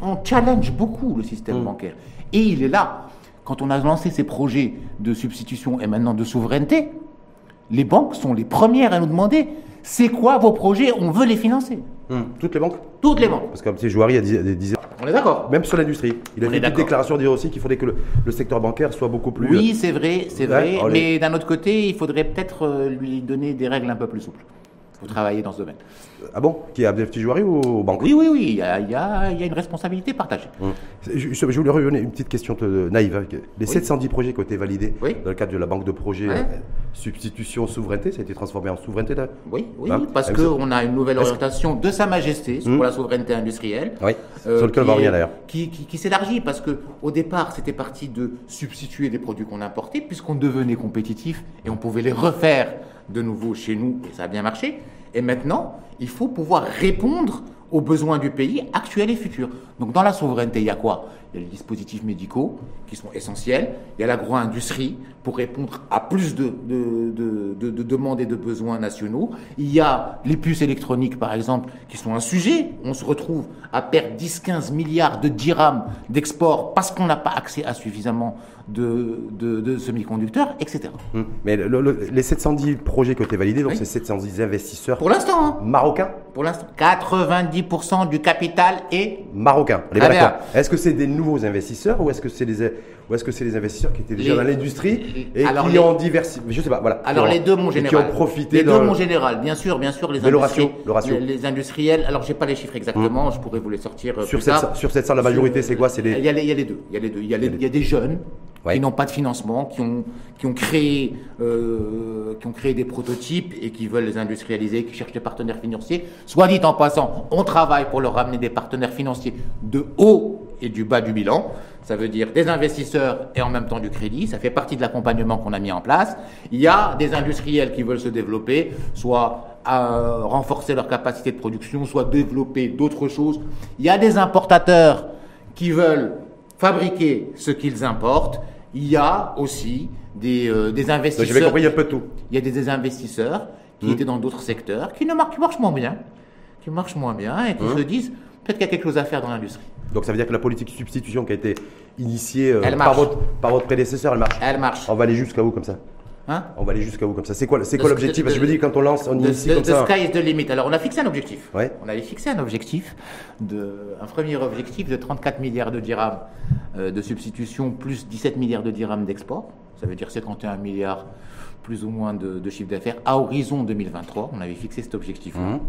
On challenge beaucoup le système mm. bancaire. Et il est là. Quand on a lancé ces projets de substitution et maintenant de souveraineté, les banques sont les premières à nous demander c'est quoi vos projets? On veut les financer. Hmm. Toutes les banques? Toutes les banques. Parce que M. Jouari a dit, On est d'accord. Même sur l'industrie. Il a fait une déclaration dire aussi qu'il faudrait que le, secteur bancaire soit beaucoup plus. Oui, euh, c'est vrai, c'est vrai. mais d'un autre côté, il faudrait peut-être euh, lui donner des règles un peu plus souples pour travailler dans ce domaine. Ah bon? Qui est Abdel Jouari ou aux banques Oui, oui, oui, il y, a, une responsabilité partagée. Hum. Je, voulais revenir une petite question naïve. Hein. Les 710 projets qui ont été validés dans le cadre de la banque de projets euh, substitution souveraineté, ça a été transformé en souveraineté là? Oui, oui, hein? parce qu'on a une nouvelle orientation de Sa Majesté sur hum. la souveraineté industrielle. Oui, euh, sur lequel on va revenir d'ailleurs. Qui, qui, s'élargit parce qu'au départ, c'était parti de substituer des produits qu'on importait puisqu'on devenait compétitif et on pouvait les refaire de nouveau chez nous et ça a bien marché. Et maintenant, il faut pouvoir répondre aux besoins du pays actuels et futurs. Donc dans la souveraineté, il y a quoi? Il y a les dispositifs médicaux qui sont essentiels, il y a l'agro-industrie pour répondre à plus de, de, demandes et de besoins nationaux, il y a les puces électroniques par exemple qui sont un sujet, on se retrouve à perdre 10-15 milliards de dirhams d'export parce qu'on n'a pas accès à suffisamment de, de, semi-conducteurs, etc. Hum. Mais les 710 projets qui ont été validés, donc c'est 710 investisseurs. Pour l'instant. Hein. Marocains Pour l'instant. 90% du capital est marocain. Est-ce que c'est des nouveaux investisseurs ou est-ce que c'est des ou est-ce que c'est les investisseurs qui étaient déjà dans l'industrie et qui ont diversifié Je sais pas, voilà. Alors les deux, mon général. Qui ont profité. Les deux, mon général. Bien sûr, bien sûr, les le ratio, le ratio. Les, industriels. Alors j'ai pas les chiffres exactement. Hum. Je pourrais vous les sortir. Euh, sur cette sur cette salle, la majorité, c'est quoi? C'est les. Il y, a les, il y a les deux. Il y a les deux. Il y a, il y a des jeunes qui n'ont pas de financement, qui ont, qui ont, créé, euh, qui ont créé des prototypes et qui veulent les industrialiser, qui cherchent des partenaires financiers. Soit dit en passant, on travaille pour leur ramener des partenaires financiers de haut et du bas du bilan. Ça veut dire des investisseurs et en même temps du crédit. Ça fait partie de l'accompagnement qu'on a mis en place. Il y a des industriels qui veulent se développer, soit à renforcer leur capacité de production, soit développer d'autres choses. Il y a des importateurs qui veulent fabriquer ce qu'ils importent il y a aussi des, euh, des investisseurs. J'avais compris un peu tout. Il y a des, investisseurs qui hmm. étaient dans d'autres secteurs, qui, ne marchent, marchent moins bien, qui marchent moins bien et qui hmm. se disent peut-être qu'il y a quelque chose à faire dans l'industrie. Donc ça veut dire que la politique de substitution qui a été initiée euh, par, votre, par votre prédécesseur, elle marche. Elle marche. On va aller jusqu'à où comme ça? Hein? On va aller jusqu'à où comme ça? C'est quoi, c'est quoi l'objectif? Parce que je me dis quand on lance, on initie comme ça. The sky is the limit. Alors on a fixé un objectif. Ouais. On avait fixé un objectif, de, un premier objectif de 34 milliards de dirhams euh, de substitution plus 17 milliards de dirhams d'export. Ça veut dire 51 milliards plus ou moins de, de chiffre d'affaires à horizon 2023. On avait fixé cet objectif-là. Mmh.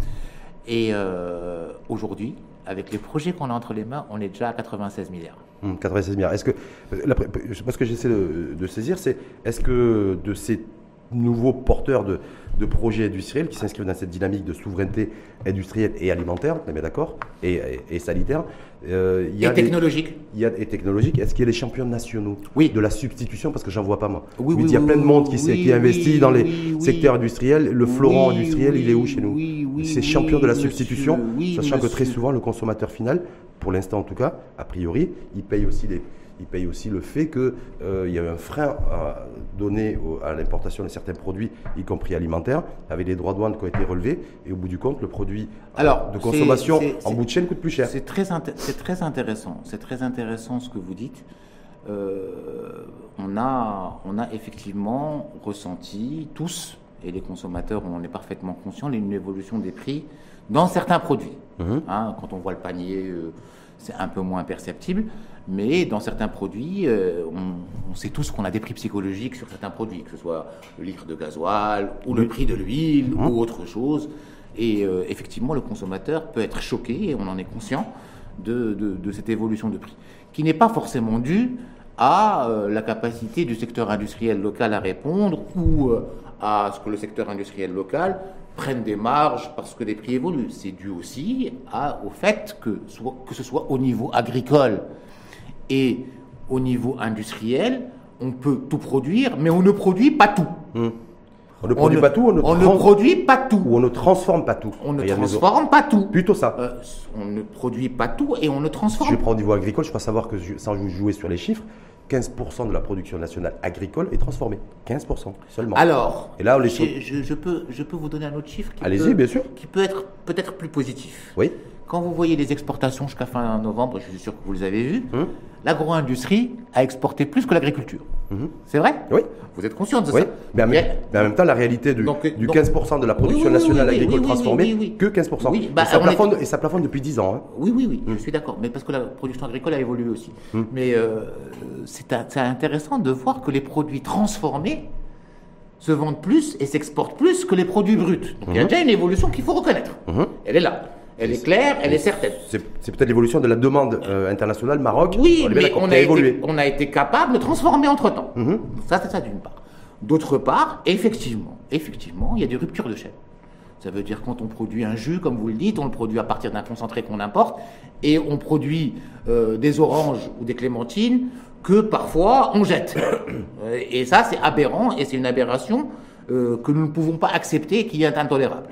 Et euh, aujourd'hui, avec les projets qu'on a entre les mains, on est déjà à 96 milliards. 96 hum, milliards. Est-ce que, ce que j'essaie de, saisir, c'est est-ce que de ces nouveaux porteurs de, projets industriels qui s'inscrivent dans cette dynamique de souveraineté industrielle et alimentaire, on est d'accord, et, sanitaire, euh, il y a et technologique. y a, et technologique. Est-ce qu'il y a des champions nationaux oui. de la substitution? Parce que j'en vois pas moi. Oui, il y a plein de monde qui, qui investit dans les secteurs industriels. Le florent industriel, il est où chez nous? C'est champion de la substitution, sachant que très souvent, le consommateur final, pour l'instant en tout cas, a priori, il paye aussi des il paye aussi le fait qu'il euh, y a un frein à donner à l'importation de certains produits, y compris alimentaires, avec des droits de douane qui ont été relevés, et au bout du compte, le produit euh, de consommation en bout de chaîne coûte plus cher. C'est très, très intéressant, c'est très intéressant ce que vous dites. Euh, on, a, on a effectivement ressenti tous, et les consommateurs on en est parfaitement conscients, une évolution des prix dans certains produits. Mmh. Hein, quand on voit le panier, c'est un peu moins perceptible. Mais dans certains produits, euh, on, sait tous qu'on a des prix psychologiques sur certains produits, que ce soit le litre de gasoil ou le prix de l'huile ou mmh. autre chose. Et euh, effectivement, le consommateur peut être choqué, et on en est conscient, de, cette évolution de prix, qui n'est pas forcément due à euh, la capacité du secteur industriel local à répondre ou à ce que le secteur industriel local prenne des marges parce que les prix évoluent. C'est dû aussi à, au fait que, que ce soit au niveau agricole et au niveau industriel, on peut tout produire, mais on ne produit pas tout. Hmm. On ne produit pas tout, on ne, produit pas tout. Ou on ne transforme pas tout. On ne transforme pas tout. Plutôt ça. Euh, on ne produit pas tout et on ne transforme. Je prends au niveau agricole, je crois savoir que, sans jouer sur les chiffres, 15% de la production nationale agricole est transformée. 15% seulement. Alors, Et là, je, peux, je peux vous donner un autre chiffre qui, Allez-y, bien sûr. qui peut être peut-être plus positif. Oui. Quand vous voyez les exportations jusqu'à fin novembre, je suis sûr que vous les avez vues, hum. L'agro-industrie a exporté plus que l'agriculture. Hum. C'est vrai? Oui. Vous êtes conscient de oui. ça? Mais en, même, mais en, même, temps, la réalité du, du 15% de la production nationale agricole transformée, que 15%. Bah, et, ça plafonne, et, ça plafonne, depuis 10 ans. Hein. Oui, oui, oui, je hum. suis d'accord. Mais parce que la production agricole a évolué aussi. Mais euh, c'est intéressant de voir que les produits transformés se vendent plus et s'exportent plus que les produits bruts. Donc il y a déjà une évolution qu'il faut reconnaître. Elle est là. Elle est claire, elle est certaine. C'est peut-être l'évolution de la demande euh, internationale Maroc. Oui, mais on a, été, on a, été, capable de transformer entre-temps. Mhm. Ça, c'est ça d'une part. D'autre part, effectivement, effectivement, il y a des ruptures de chaîne. Ça veut dire quand on produit un jus, comme vous le dites, on le produit à partir d'un concentré qu'on importe, et on produit euh, des oranges ou des clémentines que parfois on jette. [COUGHS] et ça, c'est aberrant, et c'est une aberration euh, que nous ne pouvons pas accepter et qui est intolérable.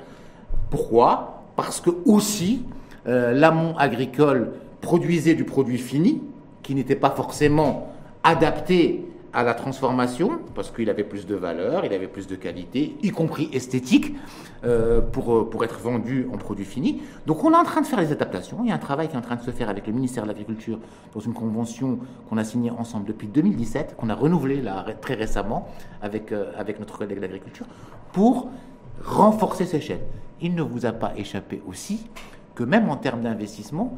Pourquoi? Parce que aussi euh, l'amont agricole produisait du produit fini qui n'était pas forcément adapté à la transformation, parce qu'il avait plus de valeur, il avait plus de qualité, y compris esthétique, euh, pour, euh, pour être vendu en produit fini. Donc on est en train de faire les adaptations. Il y a un travail qui est en train de se faire avec le ministère de l'Agriculture dans une convention qu'on a signée ensemble depuis 2017, qu'on a renouvelée très récemment avec, avec notre collègue de l'Agriculture, pour renforcer ces chaînes il ne vous a pas échappé aussi que même en termes d'investissement,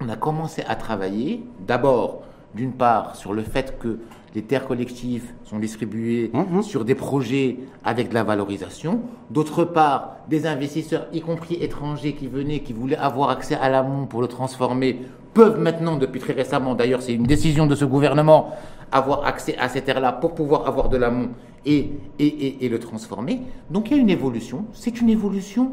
on a commencé à travailler d'abord, d'une part, sur le fait que les terres collectives sont distribuées mmh, mmh. sur des projets avec de la valorisation. D'autre part, des investisseurs, y compris étrangers, qui venaient, qui voulaient avoir accès à l'amont pour le transformer, peuvent maintenant, depuis très récemment, d'ailleurs c'est une décision de ce gouvernement, avoir accès à ces terres-là pour pouvoir avoir de l'amont et, et, et, le transformer. Donc il y a une évolution. C'est une évolution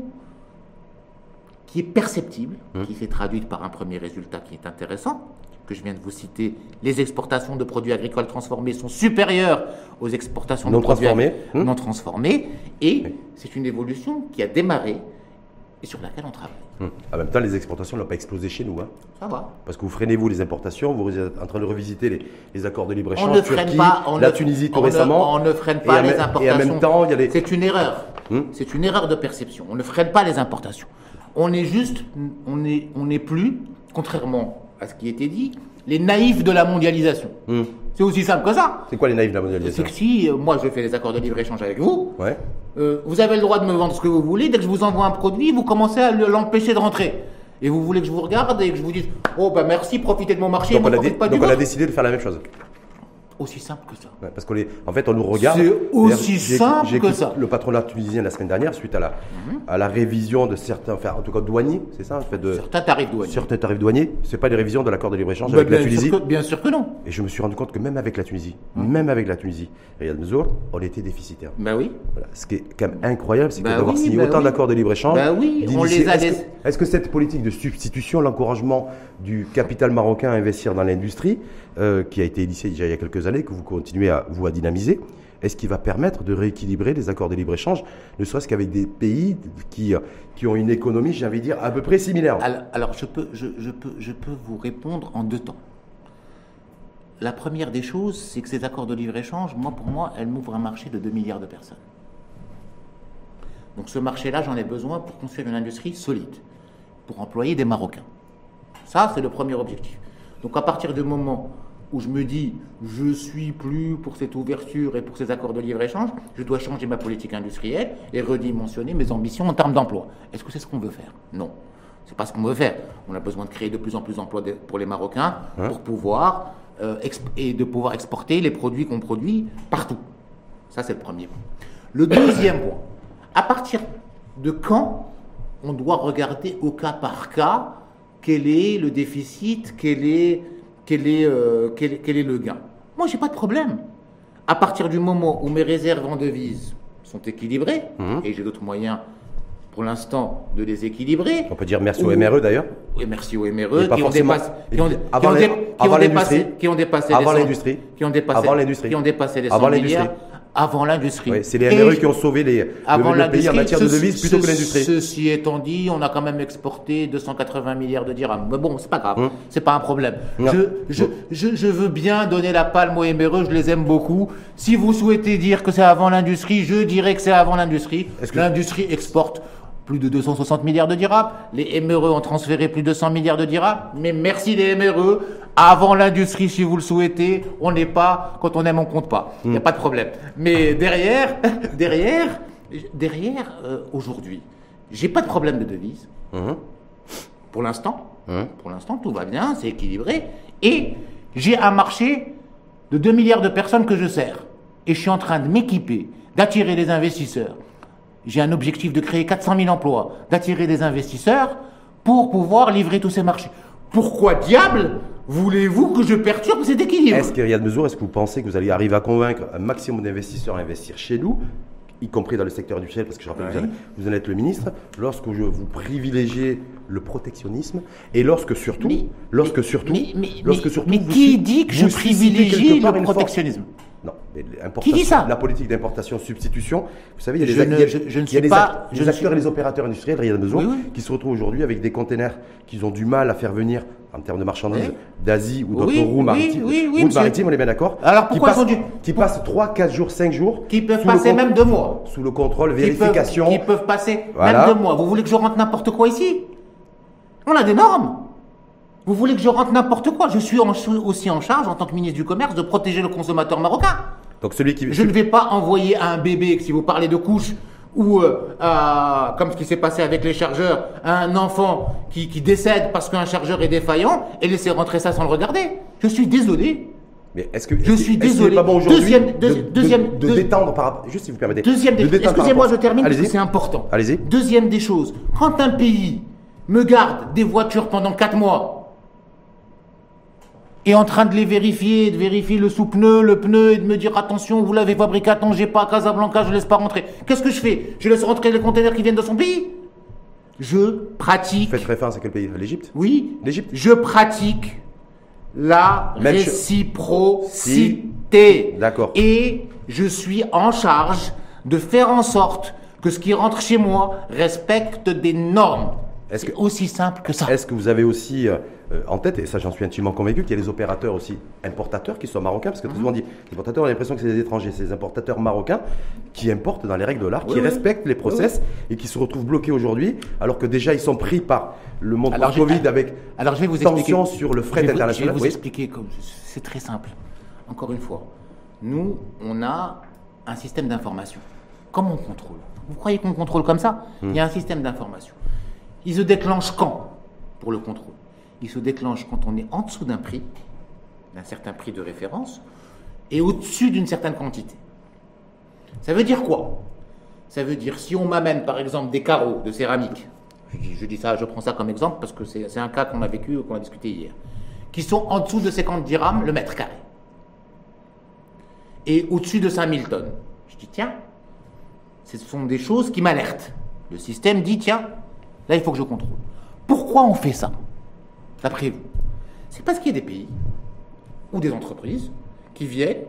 qui est perceptible, mmh. qui s'est traduite par un premier résultat qui est intéressant, que je viens de vous citer. Les exportations de produits agricoles transformés sont supérieures aux exportations non de produits transformés. Mmh. non transformés. Et c'est une évolution qui a démarré et sur laquelle on travaille. Hum. En même temps, les exportations n'ont pas explosé chez nous. Hein. Ça va. Parce que vous freinez, vous, les importations, vous êtes en train de revisiter les, accords de libre-échange. On ne freine pas. la Tunisie, tout récemment. on ne freine pas les importations. Et en même temps, il y a les... C'est une erreur. Hum. C'est une erreur de perception. On ne freine pas les importations. On est juste, on n'est on est plus, contrairement à ce qui était dit, les naïfs de la mondialisation. Hum. C'est aussi simple que ça. C'est quoi les naïfs de la mondialisation C'est que si euh, moi je fais des accords de libre-échange avec vous, ouais. Euh, vous avez le droit de me vendre ce que vous voulez. Dès que je vous envoie un produit, vous commencez à l'empêcher de rentrer. Et vous voulez que je vous regarde et que je vous dise Oh, bah merci, profitez de mon marché. Donc, on, a, donc on a décidé de faire la même chose. Aussi simple que ça. parce qu'en en fait, on nous regarde. C'est aussi simple que ça. Le patronat tunisien la semaine dernière, suite à la, mhm. à la révision de certains, enfin, en tout cas douaniers, c'est ça en fait, de, Certains tarifs douaniers. Certains tarifs douaniers. C'est pas des révisions de l'accord de libre-échange bah, avec la Tunisie. bien sûr que non. Et je me suis rendu compte que même avec la Tunisie, mhm. même avec la Tunisie, Riyad Mzour, on était déficitaire. Ben oui. Ce qui est quand même incroyable, c'est que bah d'avoir signé bah autant d'accords de libre-échange. Ben oui, on les a. Est-ce que, cette politique de substitution, l'encouragement du capital marocain à investir dans l'industrie, euh, qui a été initié déjà il y a quelques années, que vous continuez à, vous, à dynamiser, est-ce qu'il va permettre de rééquilibrer les accords de libre-échange, ne serait-ce qu'avec des pays qui, ont une économie, j'ai envie de dire, à peu près similaire? Alors, je, peux, je, peux, je peux vous répondre en deux temps. La première des choses, c'est que ces accords de libre-échange, moi, pour moi, elles m'ouvrent un marché de 2 milliards de personnes. Donc ce marché-là, j'en ai besoin pour construire une industrie solide, pour employer des Marocains. Ça, c'est le premier objectif. Donc à partir du moment où je me dis je suis plus pour cette ouverture et pour ces accords de libre-échange, je dois changer ma politique industrielle et redimensionner mes ambitions en termes d'emploi. Est-ce que c'est ce qu'on veut faire? Non. C'est pas ce qu'on veut faire. On a besoin de créer de plus en plus d'emplois pour les Marocains pour pouvoir euh, et de pouvoir exporter les produits qu'on produit partout. Ça, c'est le premier point. Le deuxième point, à partir de quand on doit regarder au cas par cas quel est le déficit, quel est, quel est, euh, quel, est le gain. Moi, j'ai pas de problème. À partir du moment où mes réserves en devises sont équilibrées, mhm. et j'ai d'autres moyens pour l'instant de les équilibrer. On peut dire merci au MRE d'ailleurs. Oui, merci au MRE qui ont, dépassé, qui ont, dépassé, qui ont dépassé avant l'industrie, qui ont dépassé avant l'industrie, qui ont dépassé, qui ont dépassé les 100 milliards avant l'industrie. c'est les MRE qui ont sauvé les, avant le, pays en matière de devises plutôt que l'industrie. Ceci étant dit, on a quand même exporté 280 milliards de dirhams. Mais bon, c'est pas grave, hum. c'est pas un problème. Je, je, je, veux bien donner la palme aux MRE, je les aime beaucoup. Si vous souhaitez dire que c'est avant l'industrie, je dirais que c'est avant l'industrie. L'industrie exporte plus de 260 milliards de dirhams. Les MRE ont transféré plus de 100 milliards de dirhams. Mais merci les MRE. Avant l'industrie, si vous le souhaitez, on n'est pas, quand on aime, on compte pas. Il n'y a hmm. pas de problème. Mais derrière, [LAUGHS] derrière, derrière, euh, aujourd'hui, j'ai pas de problème de devise. Hmm. Pour l'instant. Hmm. Pour l'instant, tout va bien, c'est équilibré. Et j'ai un marché de 2 milliards de personnes que je sers. Et je suis en train de m'équiper, d'attirer des investisseurs, j'ai un objectif de créer 400 000 emplois, d'attirer des investisseurs pour pouvoir livrer tous ces marchés. Pourquoi diable voulez-vous que je perturbe cet équilibre? Est-ce qu'il y a de mesures? Est-ce que vous pensez que vous allez arriver à convaincre un maximum d'investisseurs à investir chez nous y compris dans le secteur industriel, parce que je rappelle que vous, en êtes le ministre, lorsque je vous privilégiez le protectionnisme et lorsque surtout, lorsque surtout, lorsque surtout, mais qui dit que je privilégie le protectionnisme? Non, Qui dit ça? La politique d'importation-substitution. Vous savez, il y a des, acteurs et les opérateurs industriels, rien de besoin, qui se retrouvent aujourd'hui avec des containers qu'ils ont du mal à faire venir en termes de marchandises d'Asie ou d'autres roues maritimes. routes maritimes, on est bien d'accord Alors pourquoi qui ils ont dû... Qui passent 3, 4 jours, 5 jours. Qui peuvent passer même 2 mois. Sous le contrôle, vérification. Qui peuvent, passer même 2 mois. Vous voulez que je rentre n'importe quoi ici? On a des normes. Vous voulez que je rentre n'importe quoi Je suis aussi en charge, en tant que ministre du Commerce, de protéger le consommateur marocain. Donc celui qui... Je ne vais pas envoyer un bébé, si vous parlez de couche, ou euh, comme ce qui s'est passé avec les chargeurs, un enfant qui, décède parce qu'un chargeur est défaillant et laisser rentrer ça sans le regarder. Je suis désolé. Mais est-ce que je suis désolé. pas bon deuxième, deuxième, de, détendre par rapport. Juste si vous permettez. Deuxième. Excusez-moi, je termine que c'est important. Allez-y. Deuxième des choses. Quand un pays me garde des voitures pendant 4 mois et en train de les vérifier, de vérifier le sous-pneu, le pneu, et de me dire attention, vous l'avez fabriqué à Tanger, pas à Casablanca, je laisse pas rentrer. Qu'est-ce que je fais? Je laisse rentrer les containers qui viennent de son pays? Je pratique. Faites référence à quel pays? L'Égypte? Oui. L'Égypte? Je pratique la réciprocité. D'accord. Et je suis en charge de faire en sorte que ce qui rentre chez moi respecte des normes. Est-ce que aussi simple que ça Est-ce que vous avez aussi euh, en tête, et ça j'en suis intimement convaincu, qu'il y a des opérateurs aussi importateurs qui sont marocains, parce que très souvent on dit les importateurs, on a l'impression que c'est des étrangers, c'est des importateurs marocains qui importent dans les règles de l'art, qui respectent les process et qui se retrouvent bloqués aujourd'hui, alors que déjà ils sont pris par le monde alors, Covid avec alors je vais vous tension sur le fret international. Je vais vous expliquer, comme c'est très simple. Encore une fois, nous, on a un système d'information. Comment on contrôle Vous croyez qu'on contrôle comme ça? Il y a un système d'information. Il se déclenche quand pour le contrôle? Il se déclenche quand on est en dessous d'un prix, d'un certain prix de référence, et au-dessus d'une certaine quantité. Ça veut dire quoi? Ça veut dire si on m'amène par exemple des carreaux de céramique, je dis ça, je prends ça comme exemple parce que c'est un cas qu'on a vécu, qu'on a discuté hier, qui sont en dessous de 50 dirhams le mètre carré, et au-dessus de 5000 tonnes. Je dis tiens, ce sont des choses qui m'alertent. Le système dit tiens, là il faut que je contrôle. Pourquoi on fait ça d'après vous? C'est parce qu'il y a des pays ou des entreprises qui viennent,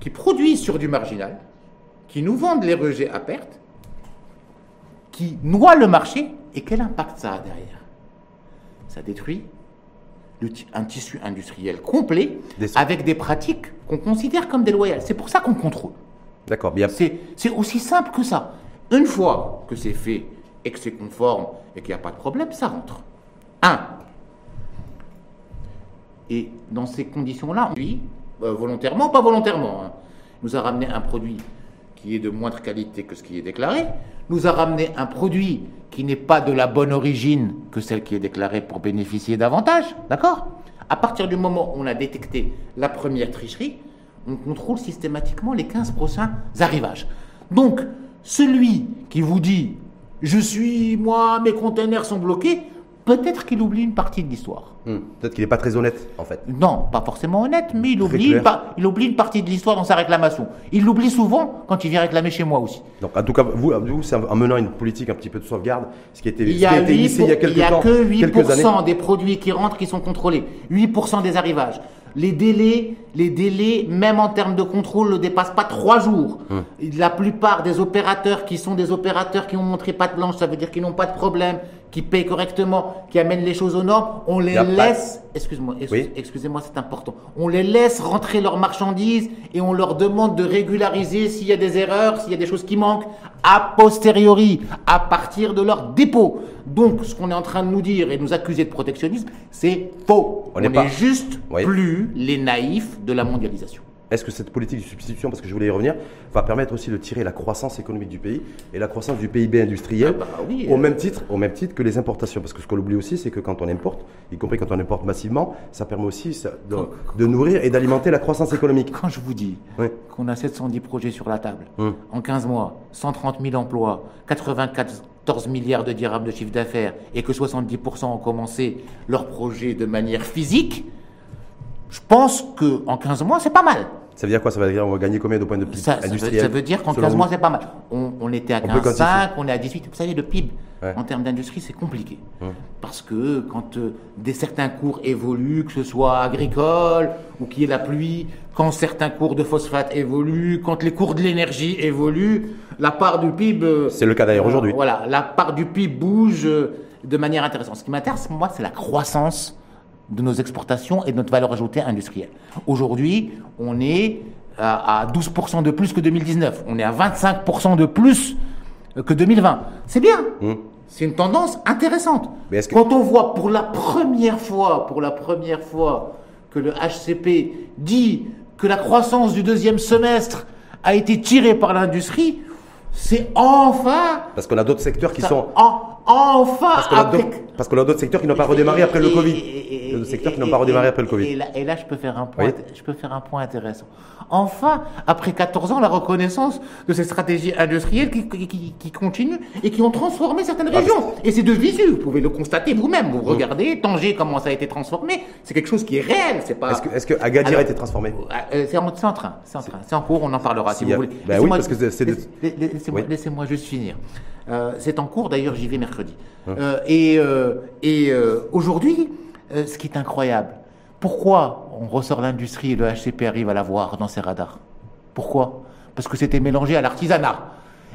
qui produisent sur du marginal, qui nous vendent les rejets à perte, qui noient le marché, et quel impact ça a derrière? Ça détruit un tissu industriel complet avec des pratiques qu'on considère comme déloyales. C'est pour ça qu'on contrôle. D'accord, bien. C'est aussi simple que ça. Une fois que c'est fait et que c'est conforme et qu'il n'y a pas de problème, ça rentre. Un, et dans ces conditions-là, lui, euh, volontairement, pas volontairement, hein, nous a ramené un produit qui est de moindre qualité que ce qui est déclaré, nous a ramené un produit qui n'est pas de la bonne origine que celle qui est déclarée pour bénéficier davantage, d'accord? À partir du moment où on a détecté la première tricherie, on contrôle systématiquement les 15 prochains arrivages. Donc, celui qui vous dit je suis, moi, mes containers sont bloqués, peut-être qu'il oublie une partie de l'histoire. Hmm. Peut-être qu'il n'est pas très honnête, en fait. Non, pas forcément honnête, mais il oublie, une il oublie une partie de l'histoire dans sa réclamation. Il l'oublie souvent quand il vient réclamer chez moi aussi. Donc, en tout cas, vous, vous c'est en menant une politique un petit peu de sauvegarde, ce qui a été, il y a, initié il y a quelques temps. Il n'y a que 8% des produits qui rentrent qui sont contrôlés. 8% des arrivages. Les délais, les délais, même en termes de contrôle, ne dépassent pas trois jours. Hum. La plupart des opérateurs qui sont des opérateurs qui ont montré patte blanche, ça veut dire qu'ils n'ont pas de problème, qui payent correctement, qui amènent les choses aux normes, on les laisse, excuse-moi, excusez-moi, c'est important, on les laisse rentrer leurs marchandises et on leur demande de régulariser s'il y a des erreurs, s'il y a des choses qui manquent, a posteriori, à partir de leur dépôt. Donc, ce qu'on est en train de nous dire et nous accuser de protectionnisme, c'est faux. On n'est juste plus les naïfs de la mondialisation. Est-ce que cette politique de substitution, parce que je voulais y revenir, va permettre aussi de tirer la croissance économique du pays et la croissance du PIB industriel ah bah au, même titre, au même titre que les importations? Parce que ce qu'on oublie aussi, c'est que quand on importe, y compris quand on importe massivement, ça permet aussi de, nourrir et d'alimenter la croissance économique. Quand je vous dis qu'on a 710 projets sur la table, hum. en 15 mois, 130 000 emplois, 94 milliards de dirhams de chiffre d'affaires et que 70% ont commencé leur projet de manière physique, je pense qu'en 15 mois, c'est pas mal. Ça veut dire quoi? Ça veut dire qu'on va gagner combien de points de PIB ça, ça, veut, dire qu'en 15 mois, c'est pas mal. On, était à 15,5, on, est à 18. Vous savez, le PIB, en termes d'industrie, c'est compliqué. Parce que quand euh, des certains cours évoluent, que ce soit agricole ou qu'il y ait la pluie, quand certains cours de phosphate évoluent, quand les cours de l'énergie évoluent, la part du PIB. Euh, c'est le cas d'ailleurs aujourd'hui. Voilà, la part du PIB bouge euh, de manière intéressante. Ce qui m'intéresse, moi, c'est la croissance de nos exportations et de notre valeur ajoutée industrielle. Aujourd'hui, on est à 12% de plus que 2019. On est à 25% de plus que 2020. C'est bien. Mmh. C'est une tendance intéressante. Mais Quand on voit pour la première fois, pour la première fois, que le HCP dit que la croissance du deuxième semestre a été tirée par l'industrie, c'est enfin. Parce qu'on a d'autres secteurs qui sont. Enfin. Parce qu'on a d'autres secteurs qui n'ont pas redémarré après le Covid. Et, d'autres secteurs qui n'ont pas redémarré après le Covid. Et là, je peux faire un point. Je peux faire un point intéressant. Enfin, après 14 ans, la reconnaissance de ces stratégies industrielles qui, qui, qui continuent et qui ont transformé certaines régions. Et c'est de visu. Vous pouvez le constater vous-même. Vous regardez Tanger comment ça a été transformé. C'est quelque chose qui est réel. C'est pas. Est-ce que, est que, Agadir a été transformé? euh, C'est en, en, train. C'est en train. C'est en cours. On en parlera si, vous voulez. Ben oui, parce que c'est. Laissez-moi juste finir. Euh, c'est en cours, d'ailleurs, j'y vais mercredi. Hein. Euh, et, euh, et aujourd'hui, ce qui est incroyable, pourquoi on ressort l'industrie et le HCP arrive à la voir dans ses radars? Pourquoi? Parce que c'était mélangé à l'artisanat.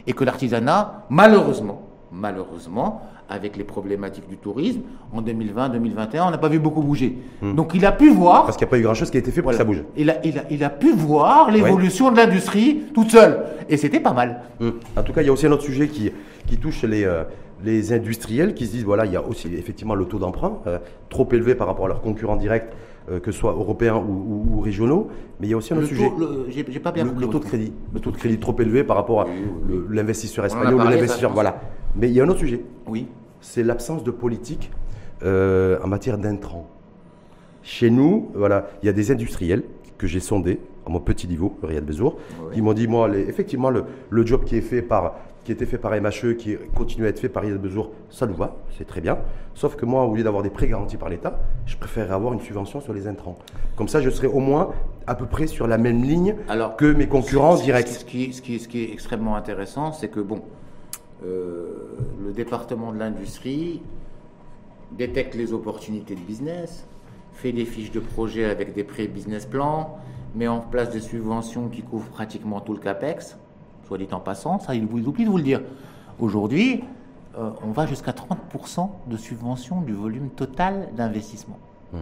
Et que l'artisanat, malheureusement, malheureusement, avec les problématiques du tourisme, en 2020-2021, on n'a pas vu beaucoup bouger. Hmm. Donc il a pu voir... Parce qu'il n'y a pas eu grand-chose qui a été fait pour que ça bouge. Il a, il a, il a pu voir l'évolution de l'industrie toute seule. Et c'était pas mal. Hmm. En tout cas, il y a aussi un autre sujet qui, qui touche les, euh, les industriels qui se disent, voilà, il y a aussi effectivement le taux d'emprunt, euh, trop élevé par rapport à leurs concurrents directs, que ce soit européens ou, régionaux. Mais il y a aussi un autre sujet. J'ai pas bien le, le taux de crédit. Le taux de crédit trop élevé par rapport à l'investisseur espagnol ou l'investisseur... Voilà. Mais il y a un autre sujet. Oui. C'est l'absence de politique en matière d'intrants. Chez nous, voilà, il y a des industriels que j'ai sondés à mon petit niveau, Riyad Bezour, qui m'ont dit, moi, effectivement, le, le, job qui est fait par qui était fait par MHE, qui continue à être fait par Riyad Bezour, ça nous va, c'est très bien. Sauf que moi, au lieu d'avoir des prêts garantis par l'État, je préférerais avoir une subvention sur les intrants. Comme ça, je serais au moins à peu près sur la même ligne que mes concurrents directs. Ce qui, ce, qui, ce qui, est extrêmement intéressant, c'est que, bon, euh, le département de l'industrie détecte les opportunités de business, fait des fiches de projet avec des pré-business plans, met en place des subventions qui couvrent pratiquement tout le CAPEX, soit dit en passant, ça il vous oublie de vous le dire. Aujourd'hui, euh, on va jusqu'à 30% de subvention du volume total d'investissement.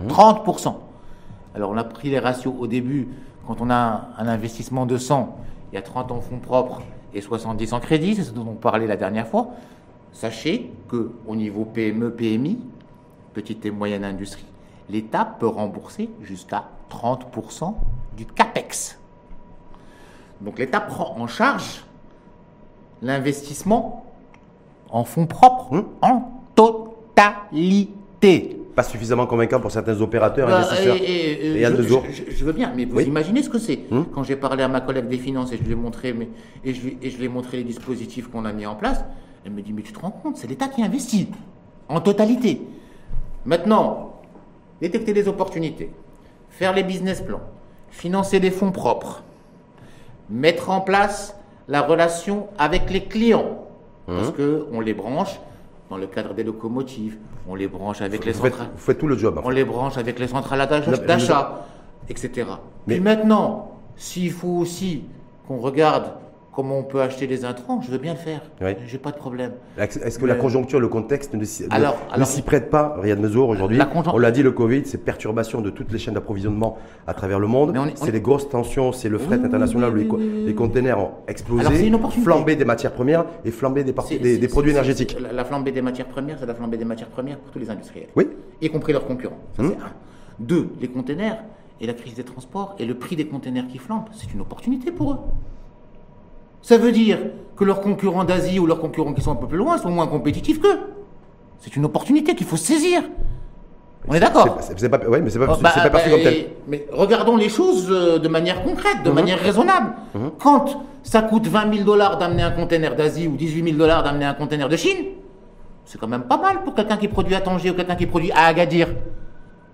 30%. Mmh. Alors on a pris les ratios au début, quand on a un investissement de 100, il y a 30 en fonds propres et 70 en crédit, c'est ce dont on parlait la dernière fois. Sachez qu'au niveau PME, PMI, petite et moyenne industrie, l'État peut rembourser jusqu'à 30% du CAPEX. Donc l'État prend en charge l'investissement en fonds propres hum. en totalité. Pas suffisamment convaincant pour certains opérateurs, bah, investisseurs. Et, je, veux bien, mais vous imaginez ce que c'est hum. Quand j'ai parlé à ma collègue des finances et je lui ai montré, mais, et, je, et je lui ai montré les dispositifs qu'on a mis en place, elle me dit, mais tu te rends compte, c'est l'État qui investit en totalité. Maintenant, détecter les opportunités, faire les business plans, financer des fonds propres, mettre en place la relation avec les clients. Parce mmh. qu'on les branche dans le cadre des locomotives, on les branche avec les centrales. vous faites tout le job. On les branche avec les centrales d'achat. etc. Mais maintenant, s'il faut aussi qu'on regarde comment on peut acheter des intrants, je veux bien le faire. Oui. J'ai pas de problème. Est-ce que la conjoncture, le contexte ne, s'y prête pas Riyad Mezour, aujourd'hui, on l'a dit, le Covid, c'est perturbation de toutes les chaînes d'approvisionnement à travers le monde. C'est les grosses tensions, c'est le fret international où les, containers ont explosé, flambé des matières premières et flambé des, des, produits énergétiques. La flambée des matières premières, c'est la flambée des matières premières pour tous les industriels. Oui. Y compris leurs concurrents. Ça, hum. c'est un. Deux, les containers et la crise des transports et le prix des containers qui flambent, c'est une opportunité pour eux. Ça veut dire que leurs concurrents d'Asie ou leurs concurrents qui sont un peu plus loin sont moins compétitifs qu'eux. C'est une opportunité qu'il faut saisir. On est d'accord C'est pas, ouais, mais c'est pas, oh, bah, pas bah, comme tel. Mais regardons les choses euh, de manière concrète, de mhm. manière raisonnable. Mhm. Quand ça coûte 20 000 dollars d'amener un conteneur d'Asie ou 18 000 dollars d'amener un conteneur de Chine, c'est quand même pas mal pour quelqu'un qui produit à Tanger ou quelqu'un qui produit à Agadir.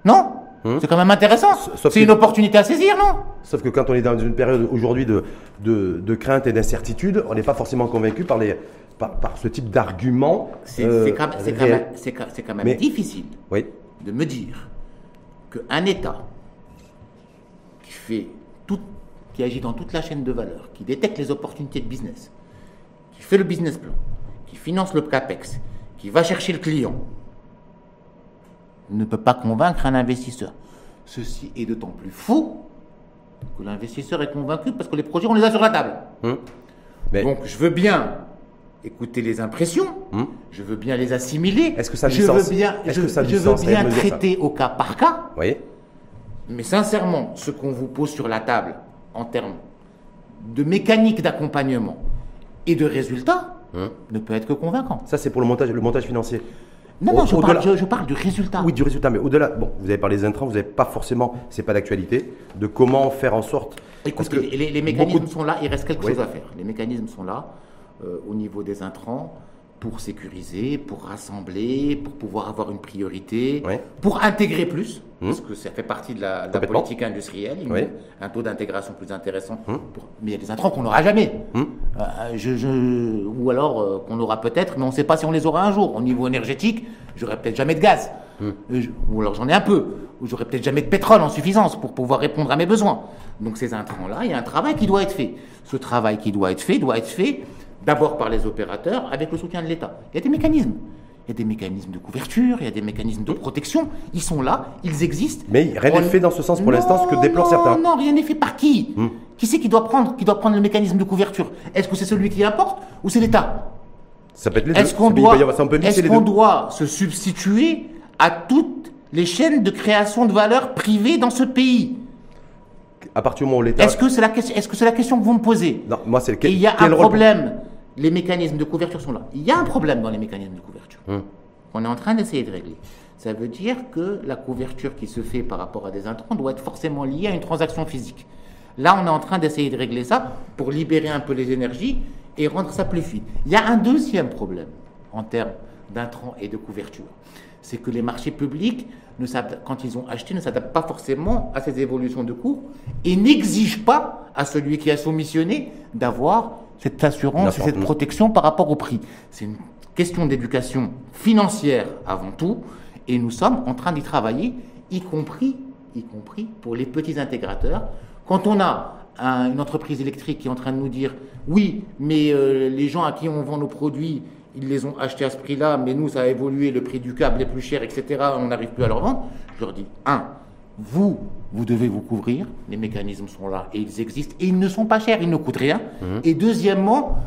Non? Hmm? C'est quand même intéressant. C'est une opportunité à saisir, non? Sauf que quand on est dans une période aujourd'hui de, de, crainte et d'incertitude, on n'est pas forcément convaincu par, les, par, ce type d'argument. C'est euh, quand, quand, même difficile de me dire qu'un État qui fait tout, qui agit dans toute la chaîne de valeur, qui détecte les opportunités de business, qui fait le business plan, qui finance le CAPEX, qui va chercher le client, ne peut pas convaincre un investisseur. Ceci est d'autant plus faux que l'investisseur est convaincu parce que les projets, on les a sur la table. Hum. Donc je veux bien écouter les impressions, hum. je veux bien les assimiler. Est-ce que ça je veux bien, je, veux bien traiter au cas par cas. Oui. Mais sincèrement, ce qu'on vous pose sur la table en termes de mécanique d'accompagnement et de résultats hum. ne peut être que convaincant. Ça, c'est pour le montage, le montage financier. Non, non, je parle, du résultat. Oui, du résultat, mais au-delà, bon, vous avez parlé des intrants, vous n'avez pas forcément, c'est pas d'actualité, de comment faire en sorte. Écoutez, que les, mécanismes sont là, il reste quelque chose à faire. Les mécanismes sont là, euh, au niveau des intrants, pour sécuriser, pour rassembler, pour pouvoir avoir une priorité, pour intégrer plus, mmh. parce que ça fait partie de la, politique industrielle, un taux d'intégration plus intéressant. Mmh. Mais il y a des intrants qu'on n'aura jamais, mmh. euh, ou alors euh, qu'on aura peut-être, mais on ne sait pas si on les aura un jour. Au niveau énergétique, j'aurai peut-être jamais de gaz, euh, ou alors j'en ai un peu, ou j'aurai peut-être jamais de pétrole en suffisance pour pouvoir répondre à mes besoins. Donc ces intrants-là, il y a un travail qui doit être fait. Ce travail qui doit être fait doit être fait D'abord par les opérateurs, avec le soutien de l'État. Il y a des mécanismes. Il y a des mécanismes de couverture, il y a des mécanismes de protection. Ils sont là, ils existent. Mais rien n'est fait dans ce sens pour l'instant, ce que déplorent certains. Non, rien n'est fait par qui hmm. Qui c'est qui doit prendre, qui doit prendre le mécanisme de couverture? Est-ce que c'est celui qui importe ou c'est l'État? Ça peut être les Est-ce qu'on doit, est doit se substituer à toutes les chaînes de création de valeur privées dans ce pays? À partir du moment où l'État. Est-ce que c'est la, est -ce la question que vous me posez? Non, moi c'est le Il y a un problème les mécanismes de couverture sont là. Il y a un problème dans les mécanismes de couverture. Hum. On est en train d'essayer de régler. Ça veut dire que la couverture qui se fait par rapport à des intrants doit être forcément liée à une transaction physique. Là, on est en train d'essayer de régler ça pour libérer un peu les énergies et rendre ça plus fluide. Il y a un deuxième problème en termes d'intrants et de couverture. C'est que les marchés publics, ne quand ils ont acheté, ne s'adaptent pas forcément à ces évolutions de cours et n'exigent pas à celui qui a soumissionné d'avoir cette assurance et cette protection par rapport au prix. C'est une question d'éducation financière avant tout, et nous sommes en train d'y travailler, y compris, y compris pour les petits intégrateurs. Quand on a une entreprise électrique qui est en train de nous dire oui, mais euh, les gens à qui on vend nos produits, ils les ont achetés à ce prix-là, mais nous, ça a évolué, le prix du câble est plus cher, etc., on n'arrive plus à leur vendre. Je leur dis, un, vous, vous devez vous couvrir, les mécanismes sont là et ils existent, et ils ne sont pas chers, ils ne coûtent rien. Mmh. Et deuxièmement,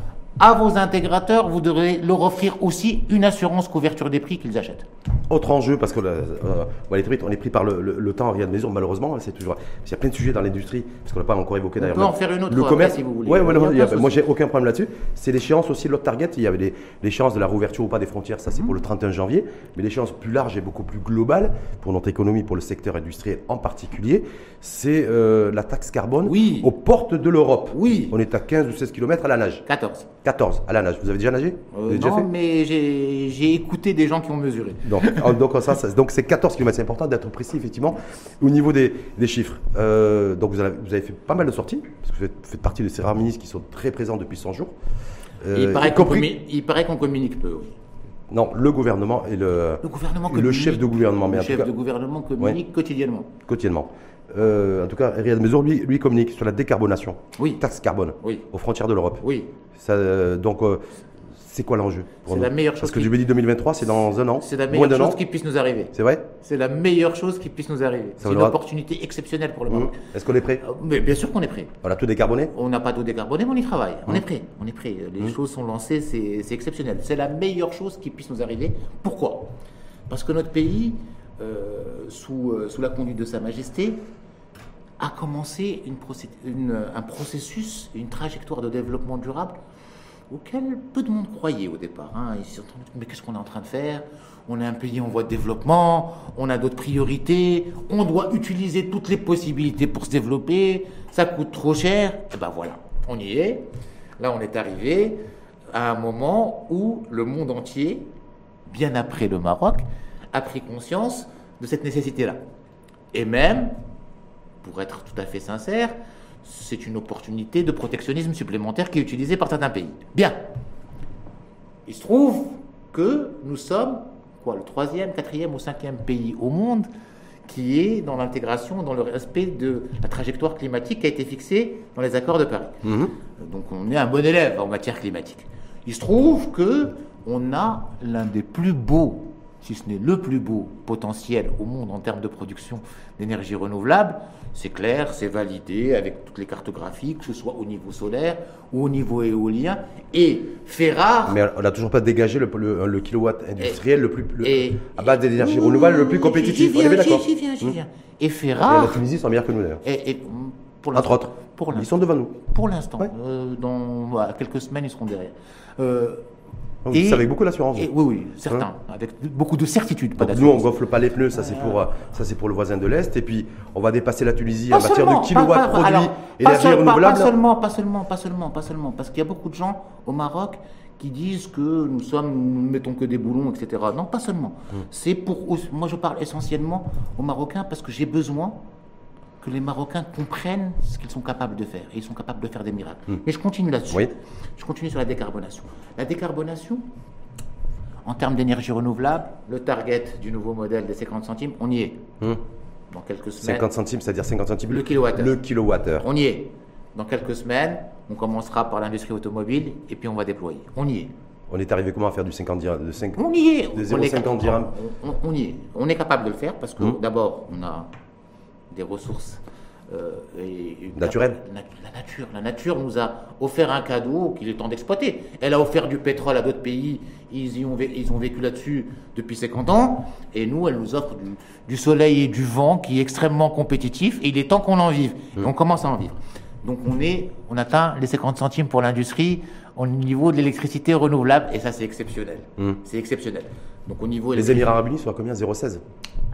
à vos intégrateurs, vous devrez leur offrir aussi une assurance couverture des prix qu'ils achètent. Autre enjeu, parce que euh, on est pris par le, temps à rien de maison, malheureusement, c'est toujours. Il y a plein de sujets dans l'industrie, parce qu'on n'a pas encore évoqué d'ailleurs. On peut en faire une autre le commerce, si vous voulez. Ouais, ouais, moi, j'ai aucun problème là-dessus. C'est l'échéance aussi, l'autre target. Il y avait l'échéance de la réouverture ou pas des frontières, ça c'est pour le 31 janvier. Mais l'échéance plus large et beaucoup plus globale pour notre économie, pour le secteur industriel en particulier, c'est euh, la taxe carbone oui. aux portes de l'Europe. Oui. On est à 15 ou 16 km à la nage. 14. 14 à la nage. Vous avez déjà nagé euh, Non, mais j'ai écouté des gens qui ont mesuré. Donc, [LAUGHS] donc ça, donc c'est 14 km. C'est important d'être précis, effectivement, au niveau des, des chiffres. Euh, donc vous avez, vous avez, fait pas mal de sorties, parce que vous faites, partie de ces rares ministres qui sont très présents depuis 100 jours. Euh, il, paraît il, paraît qu'on communique peu, oui. Non, le gouvernement et le, le, gouvernement le chef de gouvernement. le chef de gouvernement communique quotidiennement. Quotidiennement. En tout cas, Riyad Mezour, lui, lui, communique sur la décarbonation. Oui. Taxe carbone. Oui. Aux frontières de l'Europe. Oui. Ça, donc, c'est quoi l'enjeu C'est la meilleure chose. Parce que qui... dis 2023, c'est dans un an. C'est la meilleure chose qui puisse nous arriver. C'est vrai C'est la meilleure chose qui puisse nous arriver. C'est une opportunité exceptionnelle pour le Maroc. Mmh. Est-ce qu'on est prêt euh, mais Bien sûr qu'on est prêt. On a tout décarboné On n'a pas tout décarboné, mais on y travaille. On mmh. est prêt. On est prêt. Les mmh. choses sont lancées, c'est exceptionnel. C'est la meilleure chose qui puisse nous arriver. Pourquoi? Parce que notre pays, euh, sous, euh, sous la conduite de Sa Majesté, a commencé une, un processus, une trajectoire de développement durable auquel peu de monde croyait au départ. Hein. Ils se sont dit, mais qu'est-ce qu'on est en train de faire? On est un pays en voie de développement, on a d'autres priorités, on doit utiliser toutes les possibilités pour se développer, ça coûte trop cher. Et ben voilà, on y est. Là, on est arrivé à un moment où le monde entier, bien après le Maroc, a pris conscience de cette nécessité-là. Et même, pour être tout à fait sincère, c'est une opportunité de protectionnisme supplémentaire qui est utilisée par certains pays. Bien. Il se trouve que nous sommes quoi, le troisième, quatrième ou cinquième pays au monde qui est dans l'intégration, dans le respect de la trajectoire climatique qui a été fixée dans les accords de Paris. Mhm. Donc on est un bon élève en matière climatique. Il se trouve que on a l'un des plus beaux si ce n'est le plus beau potentiel au monde en termes de production d'énergie renouvelable, c'est clair, c'est validé avec toutes les cartographies, que ce soit au niveau solaire ou au niveau éolien. Et fait rare. Mais on n'a toujours pas dégagé le, le, kilowatt industriel le plus, à base d'énergie renouvelable le plus compétitif. on est d'accord Et fait rare. la Tunisie sont meilleurs que nous d'ailleurs. Et, pour Entre autres. Pour ils sont devant nous. Pour l'instant. Euh, dans quelques semaines, ils seront derrière. Euh, c'est avec beaucoup d'assurance. Oui, oui, certains, hein avec beaucoup de certitude. Pas nous, on gonfle pas les pneus, ça c'est pour ça c'est pour le voisin de l'est, et puis on va dépasser la Tunisie en matière de kilowatts produits énergie renouvelable. Pas seulement, pas seulement, pas seulement, pas seulement, parce qu'il y a beaucoup de gens au Maroc qui disent que nous sommes, nous mettons que des boulons, etc. Non, pas seulement. Hum. C'est pour, moi je parle essentiellement aux Marocains parce que j'ai besoin que les Marocains comprennent ce qu'ils sont capables de faire. Et ils sont capables de faire des miracles. Mais hmm. je continue là-dessus. Je continue sur la décarbonation. La décarbonation, en termes d'énergie renouvelable, le target du nouveau modèle des 50 centimes, on y est. Hmm. Dans quelques semaines. 50 centimes, c'est-à-dire 50 centimes le kilowattheure. Le kilowattheure. On y est. Dans quelques semaines, on commencera par l'industrie automobile et puis on va déployer. On y est. On est arrivé comment à faire du 50 dirhams de 5, On y est. De 0,50 dirhams on, y est. On est capable de le faire parce que hmm. d'abord, on a des ressources euh, naturelles. La, nature. La nature nous a offert un cadeau qu'il est temps d'exploiter. Elle a offert du pétrole à d'autres pays, ils, y ont, ils ont vécu là-dessus depuis 50 ans, et nous, elle nous offre du, soleil et du vent qui est extrêmement compétitif, et il est temps qu'on en vive. Et on commence à en vivre. Donc on, est, on atteint les 50 centimes pour l'industrie au niveau de l'électricité renouvelable, et ça c'est exceptionnel. Mmh. C'est exceptionnel. Donc au niveau les Émirats Arabes Unis sont à combien? 0,16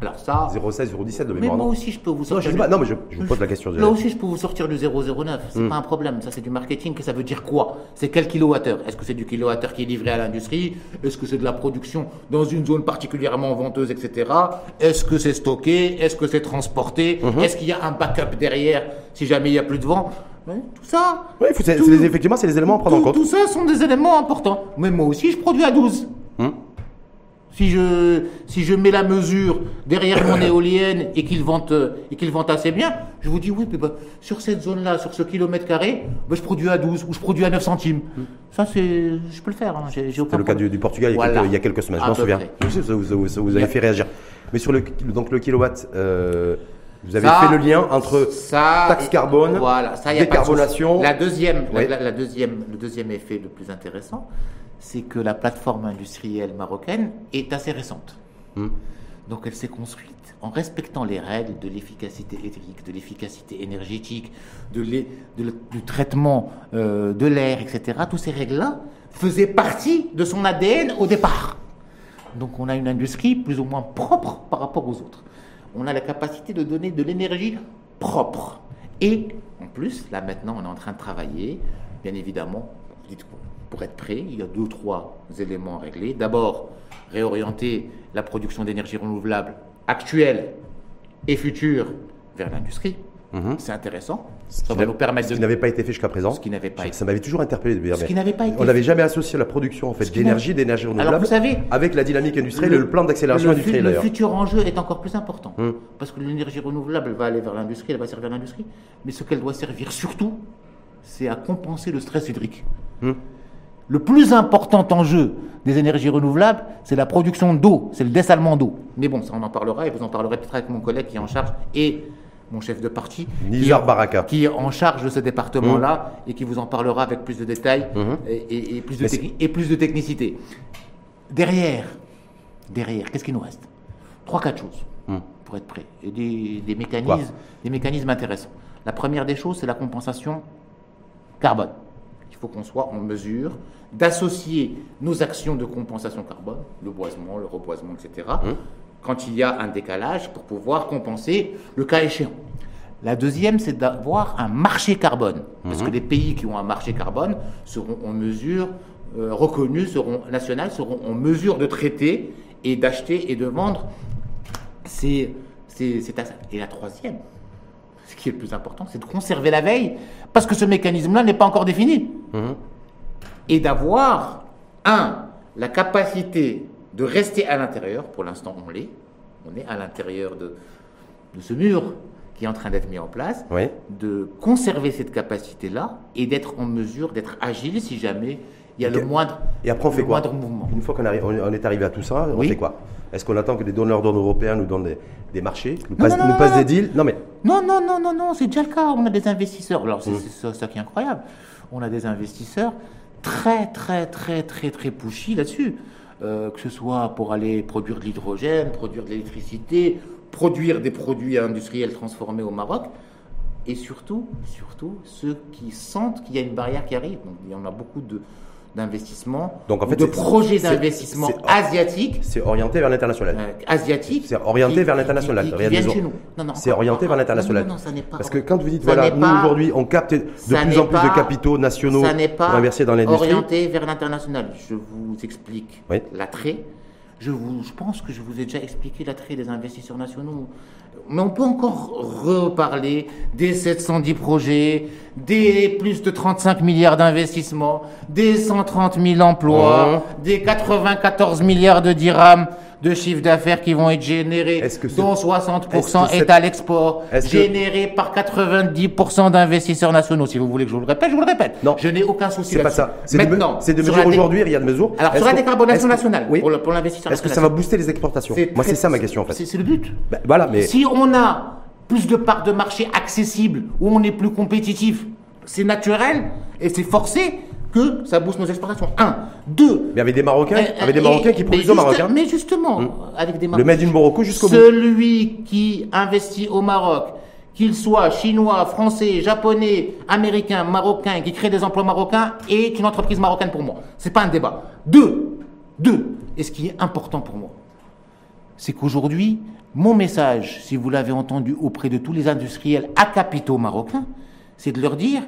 alors ça. 0,16, 0,17 de mémoire. Mais moi aussi, je peux vous sortir. Non, je, non mais je, vous pose la question. Là aussi, je peux vous sortir du 0,09. C'est hmm. pas un problème. Ça, c'est du marketing. Que ça veut dire quoi? C'est quel kilowattheure? Est-ce que c'est du kilowattheure qui est livré à l'industrie? Est-ce que c'est de la production dans une zone particulièrement venteuse, etc. Est-ce que c'est stocké? Est-ce que c'est transporté? Mhm. Est-ce qu'il y a un backup derrière si jamais il n'y a plus de vent? Tout ça. Oui, effectivement, c'est les éléments à prendre en compte. Tout ça sont des éléments importants. Mais moi aussi, je produis à 12. Si je, si je mets la mesure derrière mon éolienne et qu'il vente, et qu'il vente assez bien, je vous dis oui, bah, sur cette zone-là, sur ce kilomètre carré, bah, je produis à 12 ou je produis à 9 centimes. Ça, c'est, je peux le faire. Hein, c'est le cas du, Portugal il y, a quelques, semaines, je m'en souviens. [LAUGHS] Vous, avez fait réagir. Mais sur le, donc le kilowatt, euh, vous avez fait le lien entre ça, taxe carbone, voilà, ça, décarbonation. La deuxième, la, deuxième, le deuxième effet le plus intéressant, c'est que la plateforme industrielle marocaine est assez récente. Hmm. Donc elle s'est construite en respectant les règles de l'efficacité électrique, de l'efficacité énergétique, de du traitement euh, de l'air, etc. Toutes ces règles-là faisaient partie de son ADN au départ. Donc on a une industrie plus ou moins propre par rapport aux autres. On a la capacité de donner de l'énergie propre. Et en plus, là maintenant, on est en train de travailler, bien évidemment, dites pour être prêt, il y a deux ou trois éléments à régler. D'abord, réorienter la production d'énergie renouvelable actuelle et future vers l'industrie. Mhm. C'est intéressant. Ça va nous permettre ce qui n'avait pas été fait jusqu'à présent. Ce qui n'avait pas été. Ça m'avait toujours interpellé. Ce qui n'avait pas été. On n'avait jamais associé la production en fait d'énergie, d'énergie renouvelable, avec la dynamique industrielle et le plan d'accélération industrielle. Le futur enjeu est encore plus important hum. parce que l'énergie renouvelable va aller vers l'industrie, elle va servir l'industrie, mais ce qu'elle doit servir surtout, c'est à compenser le stress hydrique. Hum. Le plus important enjeu des énergies renouvelables, c'est la production d'eau, c'est le dessalement d'eau. Mais bon, ça on en parlera et vous en parlerez peut-être avec mon collègue qui est en charge et mon chef de parti, qui, Baraka. qui est en charge de ce département-là mmh. et qui vous en parlera avec plus de détails mmh. et, plus de et, plus de technicité. Derrière, derrière, qu'est-ce qu'il nous reste? Trois, quatre choses mmh. pour être prêt. Et des, mécanismes, des mécanismes intéressants. La première des choses, c'est la compensation carbone. Il faut qu'on soit en mesure d'associer nos actions de compensation carbone, le boisement, le reboisement, etc., quand il y a un décalage pour pouvoir compenser le cas échéant. La deuxième, c'est d'avoir un marché carbone, parce que les pays qui ont un marché carbone seront en mesure, euh, reconnus, seront nationaux, seront en mesure de traiter et d'acheter et de vendre ces, ces, Et la troisième, qui est le plus important, c'est de conserver la veille, parce que ce mécanisme-là n'est pas encore défini. Mhm. Et d'avoir, un, la capacité de rester à l'intérieur, pour l'instant on l'est, on est à l'intérieur de, de, ce mur qui est en train d'être mis en place, de conserver cette capacité-là et d'être en mesure d'être agile si jamais il y a le moindre, et après on fait quoi mouvement. Une fois qu'on on est arrivé à tout ça, on fait quoi Est-ce qu'on attend que des donneurs d'ordre européens nous donnent des, marchés, nous, passent, des deals? Non mais non non non non non, c'est déjà le cas. On a des investisseurs. Alors c'est mmh. ça, qui est incroyable. On a des investisseurs très très très très très pushy là-dessus. Euh, que ce soit pour aller produire de l'hydrogène, produire de l'électricité, produire des produits industriels transformés au Maroc, et surtout, surtout ceux qui sentent qu'il y a une barrière qui arrive. Donc, il y en a beaucoup de, d'investissement, Donc en fait, de projets d'investissement asiatiques. C'est orienté vers l'international. Euh, asiatiques. C'est orienté vers l'international. chez nous. C'est orienté vers l'international. Non, non, ça n'est pas. Parce que quand vous dites, voilà, nous aujourd'hui, on capte de plus en plus de capitaux nationaux pour investir dans l'industrie. orienté vers l'international. Je vous explique l'attrait. Je, vous, je pense que je vous ai déjà expliqué l'attrait des investisseurs nationaux. Mais on peut encore reparler des 710 projets, des plus de 35 milliards d'investissements, des 130 000 emplois, des 94 milliards de dirhams de chiffre d'affaires qui vont être générés, dont 60% est, à l'export, générés par 90% d'investisseurs nationaux. Si vous voulez que je vous le répète, je vous le répète. Non, je n'ai aucun souci. C'est pas ça. Maintenant, c'est de mesure aujourd'hui, il y a de mesures. Alors sur la décarbonation nationale, oui. pour l'investisseur. Est-ce que ça va booster les exportations Moi, c'est ça ma question en fait. C'est le but. Ben, voilà, mais si on a plus de parts de marché accessibles, où on est plus compétitif, c'est naturel et c'est forcé que ça booste nos exportations. Un. Deux. Mais avec des Marocains, euh, avec des Marocains qui produisent au Maroc. Hein. Mais justement, hmm. avec des Marocains. Le Made in Morocco jusqu'au bout. Celui qui investit au Maroc, qu'il soit chinois, français, japonais, américain, marocain, qui crée des emplois marocains, est une entreprise marocaine pour moi. C'est pas un débat. Deux. Deux. Et ce qui est important pour moi, c'est qu'aujourd'hui, mon message, si vous l'avez entendu auprès de tous les industriels à capitaux marocains, c'est de leur dire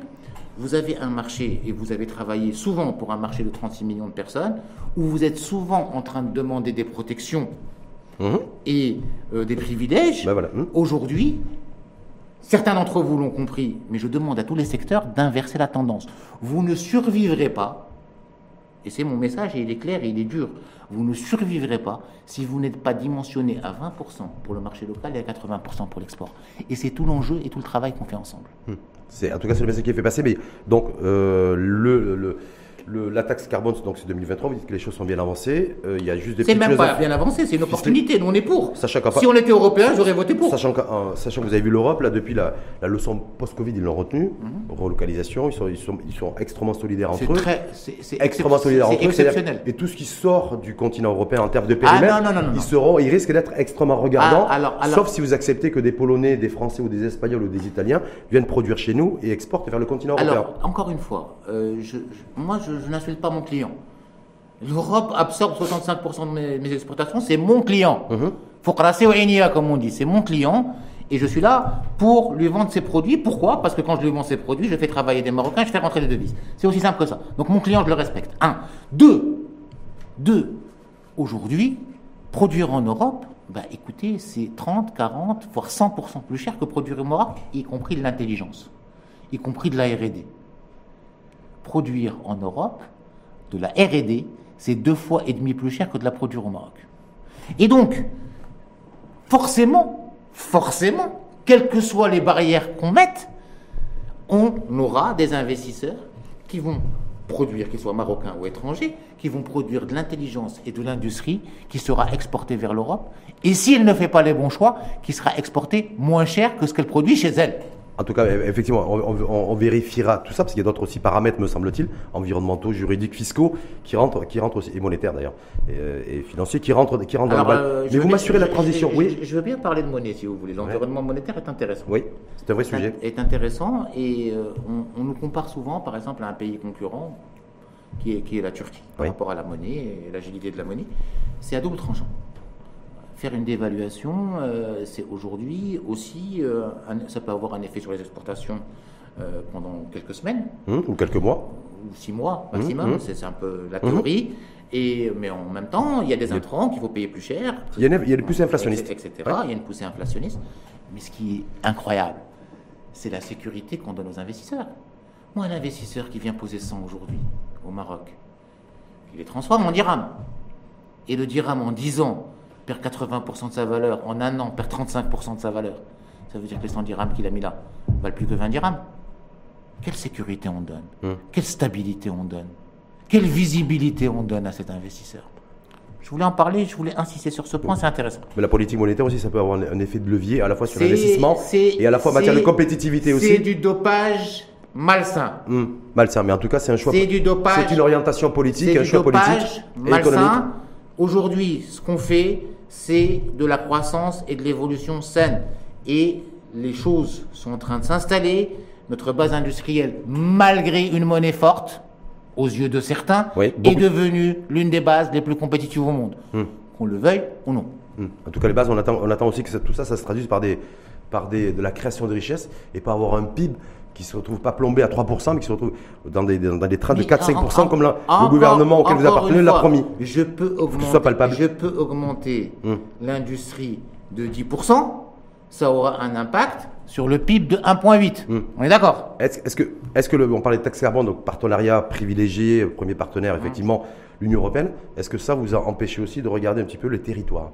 vous avez un marché et vous avez travaillé souvent pour un marché de 36 millions de personnes, où vous êtes souvent en train de demander des protections mmh. et euh, des privilèges. Ben voilà. Mmh. Aujourd'hui, certains d'entre vous l'ont compris, mais je demande à tous les secteurs d'inverser la tendance. Vous ne survivrez pas, et c'est mon message et il est clair et il est dur, vous ne survivrez pas si vous n'êtes pas dimensionné à 20% pour le marché local et à 80% pour l'export. Et c'est tout l'enjeu et tout le travail qu'on fait ensemble. Mmh. C'est, en tout cas, c'est le message qui est fait passer. Mais donc, euh, le, le la taxe carbone, donc c'est 2023, vous dites que les choses sont bien avancées. Euh, il y a juste des C'est même pas bien avancé, c'est une opportunité. Nous, on est pour. Sachant si on était européen, j'aurais voté pour. Sachant que, sachant que vous avez vu l'Europe, là, depuis la, la leçon post-Covid, ils l'ont retenu. Mhm. Relocalisation, ils sont, ils, sont, ils sont extrêmement solidaires entre eux. C'est extrêmement solidaires entre exceptionnel. Et tout ce qui sort du continent européen en termes de ah, périmètre, ils, seront, ils risquent d'être extrêmement regardants. Ah, sauf si vous acceptez que des Polonais, des Français ou des Espagnols ou des Italiens viennent produire chez nous et exportent vers le continent européen. Alors, encore une fois, euh, je, moi, je, je n'insulte pas mon client. L'Europe absorbe 65% de mes, exportations, c'est mon client. Faut -hmm. comme on dit, c'est mon client. Et je suis là pour lui vendre ses produits. Pourquoi? Parce que quand je lui vends ses produits, je fais travailler des Marocains, je fais rentrer des devises. C'est aussi simple que ça. Donc mon client, je le respecte. Un. Deux. Deux. Aujourd'hui, produire en Europe, bah écoutez, c'est 30, 40, voire 100% plus cher que produire au Maroc, y compris de l'intelligence, y compris de la RD. Produire en Europe de la RD, c'est deux fois et demi plus cher que de la produire au Maroc. Et donc, forcément, forcément, quelles que soient les barrières qu'on mette, on aura des investisseurs qui vont produire, qu'ils soient marocains ou étrangers, qui vont produire de l'intelligence et de l'industrie qui sera exportée vers l'Europe, et s'il ne fait pas les bons choix, qui sera exportée moins cher que ce qu'elle produit chez elle. En tout cas, effectivement, on, vérifiera tout ça, parce qu'il y a d'autres aussi paramètres, me semble-t-il, environnementaux, juridiques, fiscaux, qui rentrent, qui rentrent aussi, et monétaires d'ailleurs, et, euh, financiers, qui rentrent, qui rentrent dans le euh, Mais vous m'assurez la transition, oui je, veux bien parler de monnaie, si vous voulez. L'environnement monétaire est intéressant. Oui, c'est un vrai sujet. Est intéressant, et euh, on, nous compare souvent, par exemple, à un pays concurrent, qui est, qui est la Turquie, par rapport à la monnaie et l'agilité de la monnaie. C'est à double tranchant faire une dévaluation, euh, c'est aujourd'hui aussi, euh, ça peut avoir un effet sur les exportations euh, pendant quelques semaines. Hum, ou quelques mois. Ou six mois maximum, hum, hum. c'est un peu la théorie. Et, mais en même temps, il y a des intrants qu'il faut payer plus cher. Il y a une, il y a une poussée inflationniste. Etc. Il y a une poussée inflationniste. Mais ce qui est incroyable, c'est la sécurité qu'on donne aux investisseurs. Moi, un investisseur qui vient poser 100 aujourd'hui au Maroc, il les transforme en dirham. Et le dirham en 10 ans, perd 80% de sa valeur, en un an, perd 35% de sa valeur. Ça veut dire que les 100 dirhams qu'il a mis là valent plus que 20 dirhams. Quelle sécurité on donne? Hmm. Quelle stabilité on donne? Quelle visibilité on donne à cet investisseur? Je voulais en parler, je voulais insister sur ce point, c'est intéressant. Mais la politique monétaire aussi, ça peut avoir un effet de levier à la fois sur l'investissement et à la fois en matière de compétitivité aussi. C'est du dopage malsain. Hmm. malsain, mais en tout cas, c'est un choix. C'est du dopage. C'est une orientation politique, un choix politique malsain. Aujourd'hui, ce qu'on fait, c'est de la croissance et de l'évolution saine. Et les choses sont en train de s'installer. Notre base industrielle, malgré une monnaie forte, aux yeux de certains, est devenue l'une des bases les plus compétitives au monde. Hmm. Qu'on le veuille ou non. Hmm. En tout cas, les bases, on attend, on attend aussi que tout ça, ça se traduise par, des, par des, de la création de richesses et pas avoir un PIB qui ne se retrouve pas plombé à 3%, mais qui se retrouve dans des, dans des trains de 4-5%, comme le gouvernement auquel vous appartenez l'a promis. Je peux augmenter, je peux augmenter hmm. l'industrie de 10%, ça aura un impact sur le PIB de 1,8. Hmm. On est d'accord? Est-ce que, est que le, on parlait de taxe carbone, donc partenariat privilégié, premier partenaire, effectivement, l'Union européenne, est-ce que ça vous a empêché aussi de regarder un petit peu le territoire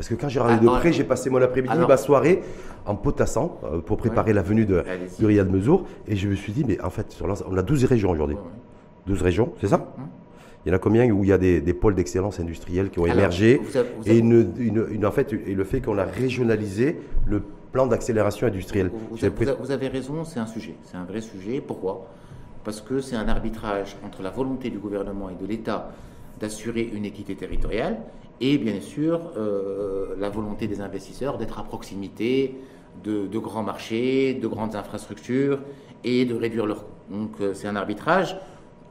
parce que quand j'ai regardé de près, j'ai passé mon après-midi, ma soirée en potassant euh, pour préparer la venue de Riyad Mezour. Et je me suis dit, mais en fait, sur on a 12 régions aujourd'hui. 12 régions, c'est ça hum. il y en a combien où il y a des, pôles d'excellence industrielle qui ont émergé et, une, en fait, et le fait qu'on a régionalisé le plan d'accélération industrielle. Vous, vous, avez raison, c'est un sujet, c'est un vrai sujet. Pourquoi? Parce que c'est un arbitrage entre la volonté du gouvernement et de l'État d'assurer une équité territoriale et bien sûr euh, la volonté des investisseurs d'être à proximité de, grands marchés, de grandes infrastructures et de réduire leurs coûts. Donc euh, c'est un arbitrage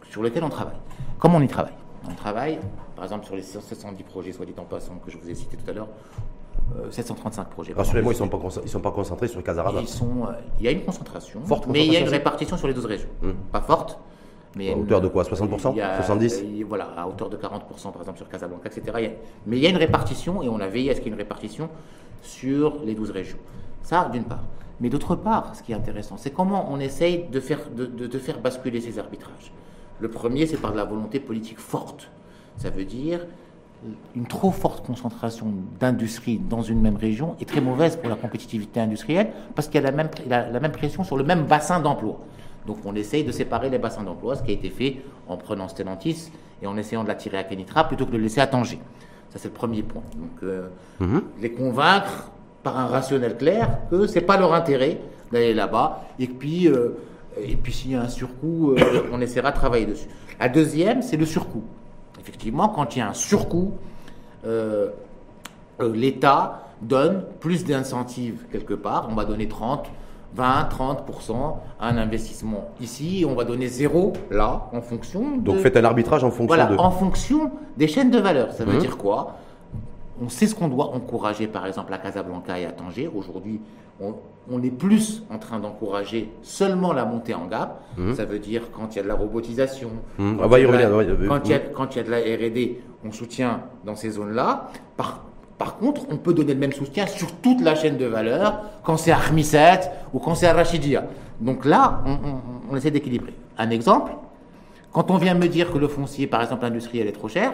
sur lequel on travaille. Comment on y travaille? On travaille, par exemple, sur les 710 projets, soit dit en passant, que je vous ai cités tout à l'heure, 735 euh, projets. Rassurez-moi, ils ne sont, pas sont pas concentrés sur Casarada. il y a une concentration, forte mais il y a une répartition sur les 12 régions. Hum. Pas forte, mais à hauteur de quoi 60% 70 Voilà, à hauteur de 40% par exemple sur Casablanca, etc. mais il y a une répartition, et on a veillé à ce qu'il y ait une répartition sur les 12 régions. Ça, d'une part. Mais d'autre part, ce qui est intéressant, c'est comment on essaye de faire, de, de, faire basculer ces arbitrages. Le premier, c'est par de la volonté politique forte. Ça veut dire une trop forte concentration d'industrie dans une même région est très mauvaise pour la compétitivité industrielle parce qu'il y a la même, la même pression sur le même bassin d'emploi. Donc on essaye de séparer les bassins d'emploi, ce qui a été fait en prenant Stellantis et en essayant de la tirer à Kenitra plutôt que de le laisser à Tanger. Ça c'est le premier point. Donc euh, mhm. les convaincre par un rationnel clair que c'est pas leur intérêt d'aller là-bas et puis euh, et puis s'il y a un surcoût, euh, [COUGHS] on essaiera de travailler dessus. La deuxième, c'est le surcoût. Effectivement, quand il y a un surcoût, l'État donne plus d'incentives quelque part. On va donner 30, 20, 30% à un investissement. Ici, on va donner zéro là, en fonction de. Donc faites un arbitrage en fonction voilà, en fonction des chaînes de valeur. Ça veut mhm. dire quoi? On sait ce qu'on doit encourager, par exemple, à Casablanca et à Tanger. Aujourd'hui, on, est plus en train d'encourager seulement la montée en gamme. Mhm. Ça veut dire quand il y a de la robotisation, mhm. quand, il y a quand, il y a, de la R&D, on soutient dans ces zones-là. Par, Par contre, on peut donner le même soutien sur toute la chaîne de valeur quand c'est à ou quand c'est à Rachidia. Donc là, on, essaie d'équilibrer. Un exemple, quand on vient me dire que le foncier, par exemple industriel, est trop cher,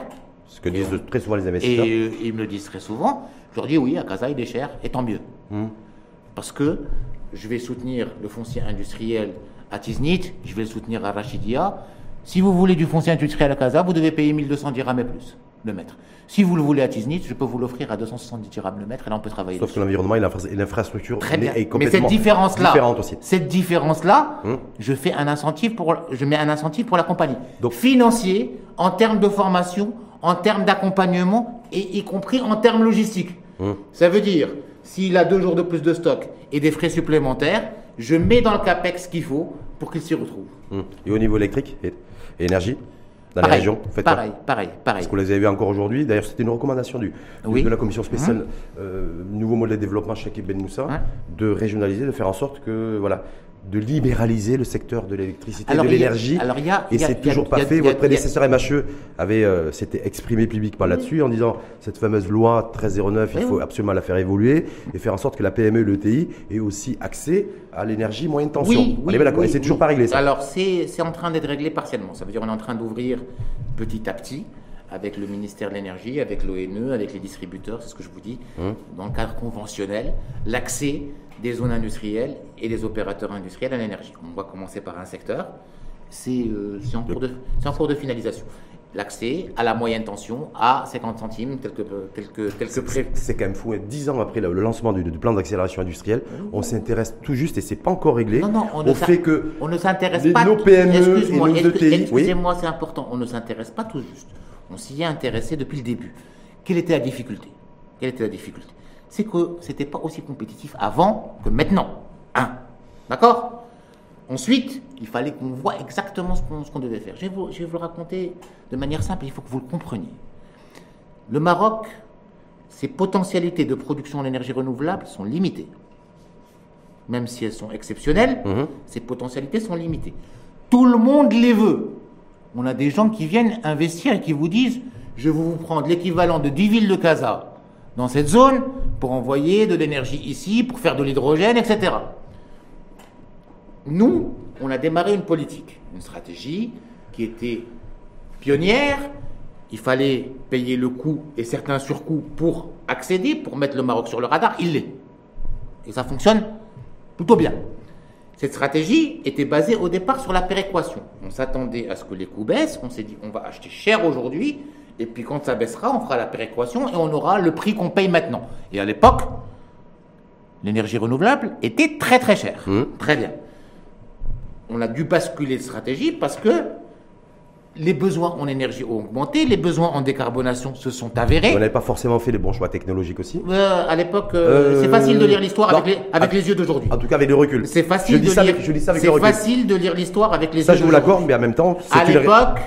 ce que disent très souvent les investisseurs. Et ils me le disent très souvent. Je leur dis oui, à Casa, il est cher, et tant mieux. Hmm. Parce que je vais soutenir le foncier industriel à Tiznit, je vais le soutenir à Rachidia. Si vous voulez du foncier industriel à Casa, vous devez payer 1200 dirhams et plus le mètre. Si vous le voulez à Tiznit, je peux vous l'offrir à 270 dirhams le mètre et là on peut travailler. Sauf que l'environnement et l'infrastructure Très bien. est complètement Mais cette différence-là, cette différence-là, hmm. je fais un incentive pour, je mets un incentive pour la compagnie. Donc financier, en termes de formation, en termes d'accompagnement et y compris en termes logistiques. Hmm. Ça veut dire, s'il a deux jours de plus de stock et des frais supplémentaires, je mets dans le CAPEX ce qu'il faut pour qu'il s'y retrouve. Hmm. Et au niveau électrique et énergie dans pareil, les régions Pareil, pareil, pareil. Parce que vous les avez vu encore aujourd'hui. D'ailleurs, c'était une recommandation du, de la commission spéciale mmh. euh, Nouveau modèle de développement chez Ben Moussa, de régionaliser, de faire en sorte que voilà, de libéraliser le secteur de l'électricité et de l'énergie. Et c'est toujours pas fait. Votre prédécesseur MHE avait euh, s'était exprimé publiquement là-dessus en disant cette fameuse loi 1309, il faut absolument la faire évoluer et faire en sorte que la PME et l'ETI aient aussi accès à l'énergie moyenne tension. Oui, oui, et c'est toujours pas réglé ça. Alors c'est en train d'être réglé partiellement. Ça veut dire qu'on est en train d'ouvrir petit à petit avec le ministère de l'énergie, avec l'ONE, avec les distributeurs, c'est ce que je vous dis, hum. dans le cadre conventionnel, l'accès des zones industrielles et des opérateurs industriels à l'énergie. On va commencer par un secteur, c'est euh, en, cours de finalisation. L'accès à la moyenne tension à 50 centimes, tel que, tel C'est quand même fou, 10 hein. ans après le lancement du, plan d'accélération industrielle, on s'intéresse tout juste, et c'est pas encore réglé, non, non, on au fait que on ne s'intéresse pas nos PME et nos ETI... Excusez-moi, c'est important, on ne s'intéresse pas tout juste. On s'y est intéressé depuis le début. Quelle était la difficulté? Quelle était la difficulté? C'est que c'était pas aussi compétitif avant que maintenant. Un. D'accord? Ensuite, il fallait qu'on voit exactement ce qu'on devait faire. Je vais, vous, je vais, vous, le raconter de manière simple, il faut que vous le compreniez. Le Maroc, ses potentialités de production en énergie renouvelable sont limitées. Même si elles sont exceptionnelles, mhm. ces potentialités sont limitées. Tout le monde les veut. On a des gens qui viennent investir et qui vous disent, je vais vous prendre l'équivalent de 10 villes de Casa dans cette zone pour envoyer de l'énergie ici, pour faire de l'hydrogène, etc. Nous, on a démarré une politique, une stratégie qui était pionnière. Il fallait payer le coût et certains surcoûts pour accéder, pour mettre le Maroc sur le radar. Il l'est. Et ça fonctionne plutôt bien. Cette stratégie était basée au départ sur la péréquation. On s'attendait à ce que les coûts baissent. On s'est dit, on va acheter cher aujourd'hui et puis quand ça baissera, on fera la péréquation et on aura le prix qu'on paye maintenant. Et à l'époque, l'énergie renouvelable était très très chère. Mmh. Très bien. On a dû basculer de stratégie parce que les besoins en énergie ont augmenté, les besoins en décarbonation se sont avérés. On n'avait pas forcément fait les bons choix technologiques aussi? Euh, À l'époque, euh, c'est facile de lire l'histoire avec, les, avec les, yeux d'aujourd'hui. En tout cas, avec le recul. C'est facile, de lire, C'est facile de lire l'histoire avec les ça, yeux Ça, je vous l'accorde, mais en même temps... À l'époque,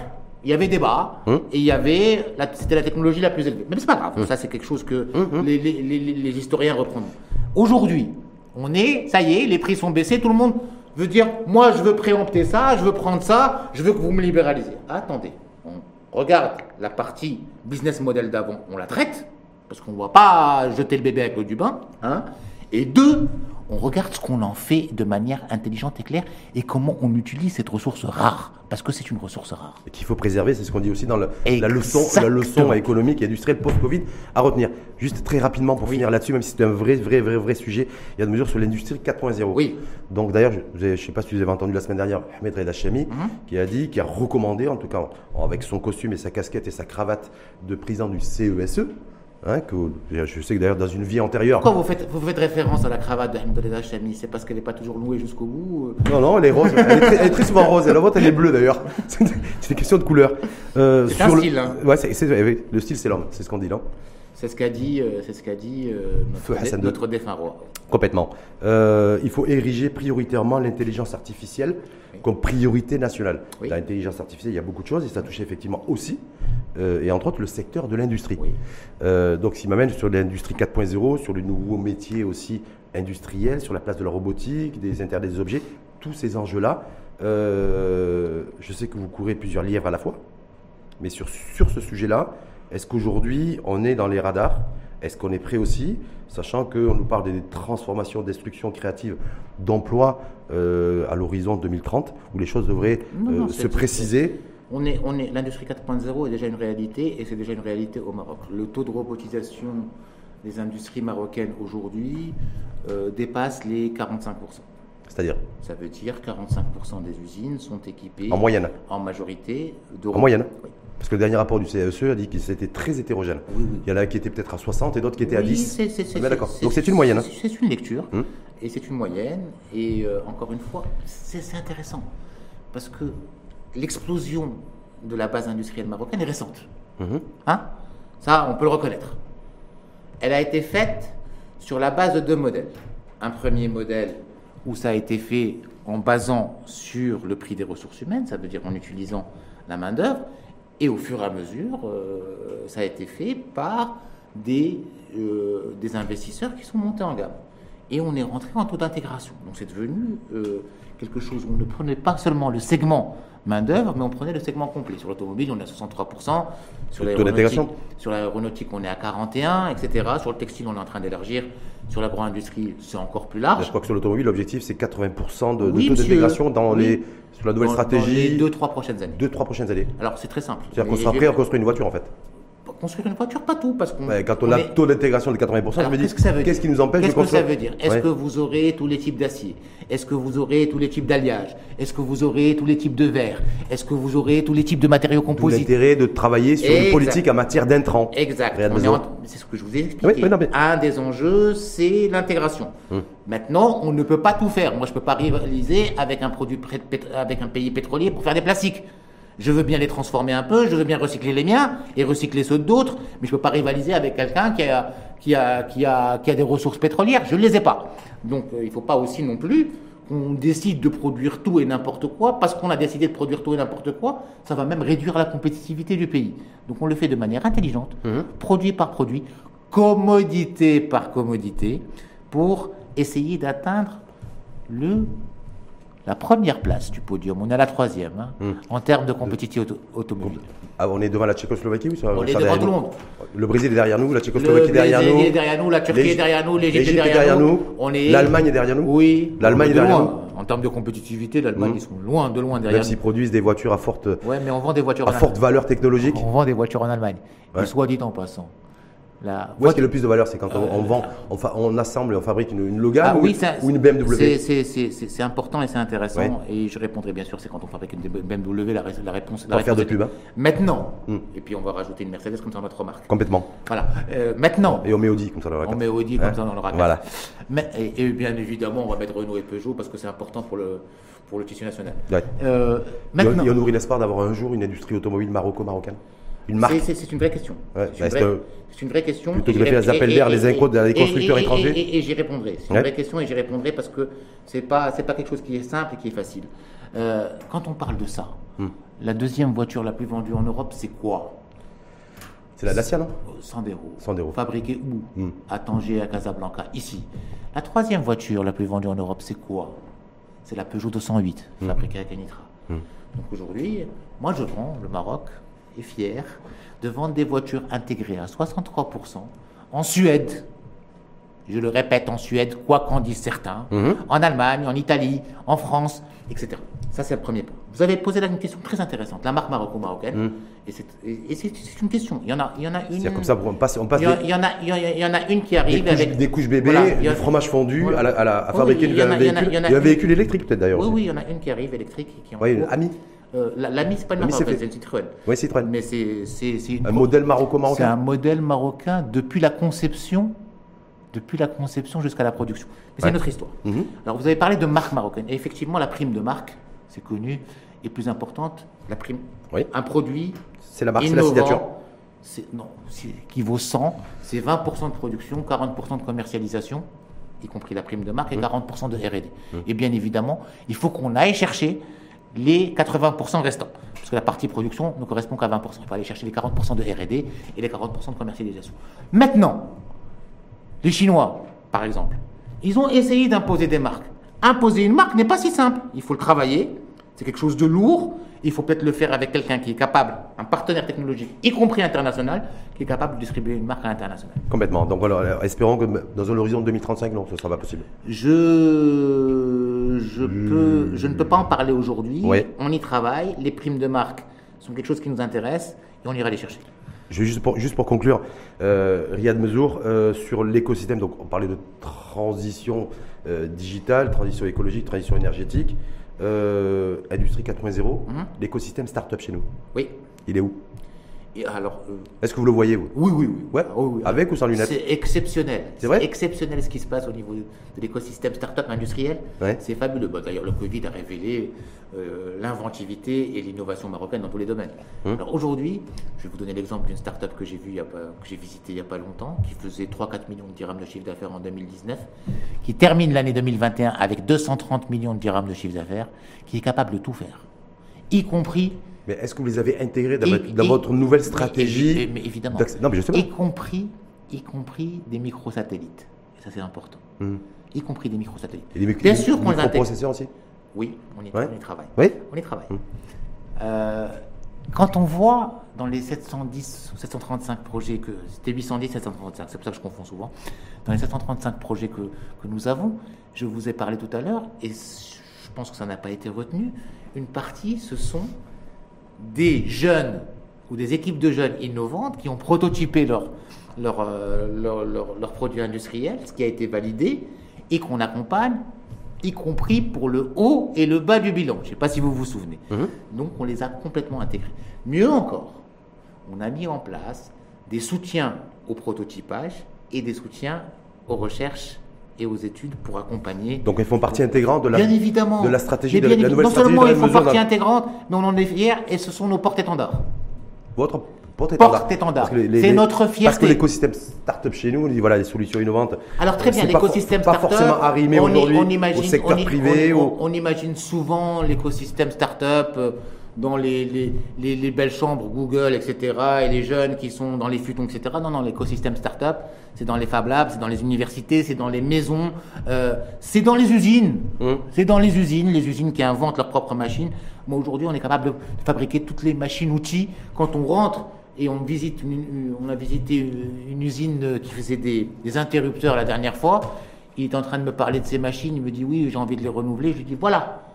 il y avait débat hum. et il y avait c'était la technologie la plus élevée. Mais c'est pas grave, hum. ça c'est quelque chose que hum, les, les, les, historiens reprendront. Aujourd'hui, on est, ça y est, les prix sont baissés, tout le monde veut dire moi je veux préempter ça, je veux prendre ça, je veux que vous me libéralisez. Attendez, on regarde la partie business model d'avant, on la traite parce qu'on ne va pas jeter le bébé avec l'eau du bain. Hein, et deux, on regarde ce qu'on en fait de manière intelligente et claire et comment on utilise cette ressource rare, parce que c'est une ressource rare. Et qu'il faut préserver, c'est ce qu'on dit aussi dans la, leçon, la leçon économique et industrielle post-Covid à retenir. Juste très rapidement pour finir là-dessus, même si c'est un vrai, vrai, vrai, vrai sujet, il y a de mesures sur l'industrie 4.0. Oui. Donc d'ailleurs, je ne sais pas si vous avez entendu la semaine dernière Ahmed Reda Chami, mhm. qui a dit, qui a recommandé, en tout cas avec son costume et sa casquette et sa cravate de président du CESE, Hein, que, je sais que d'ailleurs dans une vie antérieure. Pourquoi vous faites, vous faites référence à la cravate de Hamdallah Chami C'est parce qu'elle n'est pas toujours louée jusqu'au bout euh? Non, non, elle est rose. Elle est très, souvent rose. Et la vôtre, elle est bleue d'ailleurs. C'est une question de couleur. Euh, c'est un style. Hein. Ouais, le style, c'est l'homme. C'est ce qu'on dit là. C'est ce qu'a dit, euh, c'est ce qu'a dit notre, notre, défunt roi. Complètement. il faut ériger prioritairement l'intelligence artificielle comme priorité nationale. L'intelligence artificielle, il y a beaucoup de choses et ça touche effectivement aussi, euh, et entre autres le secteur de l'industrie. Euh, donc, s'il m'amène sur l'industrie 4.0, sur les nouveaux métiers aussi industriels, sur la place de la robotique, des internets des objets, tous ces enjeux-là, euh, je sais que vous courez plusieurs lièvres à la fois, mais sur, sur ce sujet-là, est-ce qu'aujourd'hui on est dans les radars? Est-ce qu'on est prêt aussi, sachant qu'on nous parle des transformations, destructions créatives d'emplois euh, à l'horizon 2030, où les choses devraient euh, se préciser. On est, on est, L'industrie 4.0 est déjà une réalité et c'est déjà une réalité au Maroc. Le taux de robotisation des industries marocaines aujourd'hui euh, dépasse les 45%. C'est-à-dire? Ça veut dire 45% des usines sont équipées. En moyenne. En majorité de En moyenne Parce que le dernier rapport du CSE a dit que c'était très hétérogène. Il y en a qui étaient peut-être à 60 et d'autres qui étaient à 10. C'est, d'accord. Donc c'est une moyenne. Hein. C'est une lecture. Hum. Et c'est une moyenne. Et euh, encore une fois, c'est intéressant. Parce que l'explosion de la base industrielle marocaine est récente. Hum. Hein? Ça, on peut le reconnaître. Elle a été faite sur la base de deux modèles. Un premier modèle où ça a été fait en basant sur le prix des ressources humaines, ça veut dire en utilisant la main-d'œuvre, et au fur et à mesure, euh, ça a été fait par des, euh, des investisseurs qui sont montés en gamme. Et on est rentré en taux d'intégration. Donc c'est devenu euh, quelque chose où on ne prenait pas seulement le segment main-d'œuvre, mais on prenait le segment complet. Sur l'automobile, on est à 63%. Sur l'aéronautique, sur l'aéronautique, on est à 41%, etc. Sur le textile, on est en train d'élargir. Sur l'agro-industrie, c'est encore plus large. Je crois que sur l'automobile, l'objectif, c'est 80% de, taux d'intégration dans les, sur la nouvelle stratégie. Dans les 2-3 prochaines années. 2-3 prochaines années. Alors, c'est très simple. C'est-à-dire qu'on sera prêt à construire une voiture, en fait construire une voiture, pas tout. Parce qu'on, quand on, a taux d'intégration de 80%, je me dis, qu'est-ce, qui nous empêche de construire Qu'est-ce que ça veut dire Est-ce que vous aurez tous les types d'acier Est-ce que vous aurez tous les types d'alliage Est-ce que vous aurez tous les types de verre Est-ce que vous aurez tous les types de matériaux composites L'intérêt de travailler sur une politique en matière d'intrants. Exact. C'est ce que je vous ai expliqué. Un des enjeux, c'est l'intégration. Hum. Maintenant, on ne peut pas tout faire. Moi, je ne peux pas rivaliser avec un produit avec un pays pétrolier pour faire des plastiques. Je veux bien les transformer un peu, je veux bien recycler les miens et recycler ceux d'autres, mais je ne peux pas rivaliser avec quelqu'un qui a, qui, a, qui, a, qui a des ressources pétrolières. Je ne les ai pas. Donc euh, il ne faut pas aussi non plus qu'on décide de produire tout et n'importe quoi, parce qu'on a décidé de produire tout et n'importe quoi, ça va même réduire la compétitivité du pays. Donc on le fait de manière intelligente, mmh. produit par produit, commodité par commodité, pour essayer d'atteindre le la première place du podium. On est à la troisième hein, hmm. en termes de compétitivité automobile. Ah, on est devant la Tchécoslovaquie ou ça On est devant tout le monde. Le Brésil est derrière nous, la Tchécoslovaquie est derrière nous. Le Brésil est derrière nous, la Turquie est derrière nous, l'Égypte est derrière, nous. L'Allemagne est derrière nous. Oui. L'Allemagne est derrière nous. En termes de compétitivité, l'Allemagne, hmm. ils sont loin, de loin derrière. Même s'ils produisent des voitures à forte, ouais, mais on vend des voitures à forte valeur technologique. On vend des voitures en Allemagne. soit dit en passant. La Où est-ce qu'il y a le plus de valeur C'est quand on, vend, on, on, assemble et on fabrique une, une Logan ah ou, une BMW C'est important et c'est intéressant. Et je répondrai bien sûr, c'est quand on fabrique une BMW, la, la réponse. La faire de pub. Hein. Maintenant, hmm. et puis on va rajouter une Mercedes comme ça on a trois marques. Complètement. Voilà. Euh, maintenant. Et on met Audi comme ça on l'aura. On met Audi comme ça on l'aura. Voilà. Mais, et, bien évidemment, on va mettre Renault et Peugeot parce que c'est important pour le pour le tissu national. Euh, maintenant. Et on nourrit l'espoir d'avoir un jour une industrie automobile maroco-marocaine une marque C'est une vraie question. c'est une, vraie question. Plutôt que de faire des appels d'air des constructeurs étrangers. Et, j'y répondrai. C'est une vraie question et j'y répondrai parce que c'est pas c'est pas quelque chose qui est simple et qui est facile. Euh, quand on parle de ça, hmm. la deuxième voiture la plus vendue en Europe, c'est quoi? C'est la Dacia, non? Sandero. Sandero. Fabriquée où? Hmm. À Tanger, à Casablanca, ici. La troisième voiture la plus vendue en Europe, c'est quoi? C'est la Peugeot 208, hmm. fabriquée à Canitra. Donc aujourd'hui, moi je prends le Maroc, est fier de vendre des voitures intégrées à 63% en Suède. Je le répète, en Suède, quoi qu'en disent certains, mhm. en Allemagne, en Italie, en France, etc. Ça, c'est le premier point. Vous avez posé là une question très intéressante, la marque maroco-marocaine. Mhm. Et c'est une question. Il y en a, il y en a une. comme ça, on passe, on passe il, y en a, il, y en a, une qui arrive des couches, avec des couches bébés, du fromage fondu à, la, à, fabriquer un véhicule, un véhicule électrique peut-être d'ailleurs. Oui, oui, il y en a une qui arrive électrique qui en oui, Ami. Euh, L'AMI, c'est pas une marque c'est Citroën. Oui, Citroën. Mais c'est un modèle maroco-marocain. C'est un modèle marocain depuis la conception, depuis la conception jusqu'à la production. Mais c'est une autre histoire. Mhm. Alors, vous avez parlé de marque marocaine. Et effectivement, la prime de marque, c'est connu, est plus importante. La prime. Oui. Un produit. C'est la marque, c'est la signature. Non, qui vaut 100, c'est 20% de production, 40% de commercialisation, y compris la prime de marque, et 40% de RD. Mhm. Et bien évidemment, il faut qu'on aille chercher les 80% restants. Parce que la partie production ne correspond qu'à 20%. Il faut aller chercher les 40% de RD et les 40% de commercialisation. Maintenant, les Chinois, par exemple, ils ont essayé d'imposer des marques. Imposer une marque n'est pas si simple. Il faut le travailler. C'est quelque chose de lourd il faut peut-être le faire avec quelqu'un qui est capable, un partenaire technologique, y compris international, qui est capable de distribuer une marque à l'international. Complètement. Donc voilà, espérons que dans un horizon 2035, non, ce sera pas possible. Je, je, peux, je ne peux pas en parler aujourd'hui. On y travaille. Les primes de marque sont quelque chose qui nous intéresse et on ira les chercher. Je juste pour, juste pour conclure, euh, Riyad Mezour, euh, sur l'écosystème, donc on parlait de transition euh, digitale, transition écologique, transition énergétique. Euh, Industrie 4.0, mhm. l'écosystème startup chez nous. Oui. Il est où? Alors, euh, Est-ce que vous le voyez vous? Oui, oui, oui. Ouais. Avec ou sans lunettes? C'est exceptionnel. C'est vrai? Exceptionnel ce qui se passe au niveau de l'écosystème startup industriel. C'est fabuleux. D'ailleurs, le Covid a révélé euh, l'inventivité et l'innovation marocaine dans tous les domaines. Hum. Alors aujourd'hui, je vais vous donner l'exemple d'une startup que j'ai vue, que j'ai visitée il n'y a pas longtemps, qui faisait 3-4 millions de dirhams de chiffre d'affaires en 2019, qui termine l'année 2021 avec 230 millions de dirhams de chiffre d'affaires, qui est capable de tout faire, y compris mais est-ce que vous les avez intégrés dans, votre, nouvelle stratégie mais, évidemment. Non, mais Y compris, y compris des microsatellites. Et ça, c'est important. Hum. Y compris des microsatellites. Et des Bien sûr qu'on les intègre. aussi Oui, on y, travaille. Oui on y travaille. Hum. Euh, quand on voit dans les 710 ou 735 projets que. C'était 810, 735, c'est pour ça que je confonds souvent. Dans les 735 projets que, que nous avons, je vous ai parlé tout à l'heure, et je pense que ça n'a pas été retenu, une partie, ce sont des jeunes ou des équipes de jeunes innovantes qui ont prototypé leur, leur, euh, leur, produit industriel, ce qui a été validé, et qu'on accompagne, y compris pour le haut et le bas du bilan. Je ne sais pas si vous vous souvenez. Mhm. Donc on les a complètement intégrés. Mieux encore, on a mis en place des soutiens au prototypage et des soutiens aux recherches et aux études pour accompagner. Donc ils font partie intégrante de la, bien évidemment, de la stratégie, de la, nouvelle non seulement ils font partie intégrante, mais on en est fiers et ce sont nos porte-étendards. Votre porte-étendard. c'est notre fierté. Parce que l'écosystème start-up chez nous, on dit voilà, les solutions innovantes. Alors très bien, l'écosystème start-up. Pas forcément arrimé aujourd'hui au secteur privé. On, on, imagine souvent l'écosystème start-up euh, dans les, les, belles chambres Google, etc., et les jeunes qui sont dans les futons, etc. Non, non, l'écosystème startup, c'est dans les Fab Labs, c'est dans les universités, c'est dans les maisons, euh, c'est dans les usines. Mmh. C'est dans les usines, les usines qui inventent leurs propres machines. Moi, aujourd'hui, on est capable de fabriquer toutes les machines-outils. Quand on rentre et on visite, on a visité une usine qui faisait des, des interrupteurs la dernière fois, il est en train de me parler de ces machines, il me dit oui, j'ai envie de les renouveler. Je lui dis voilà,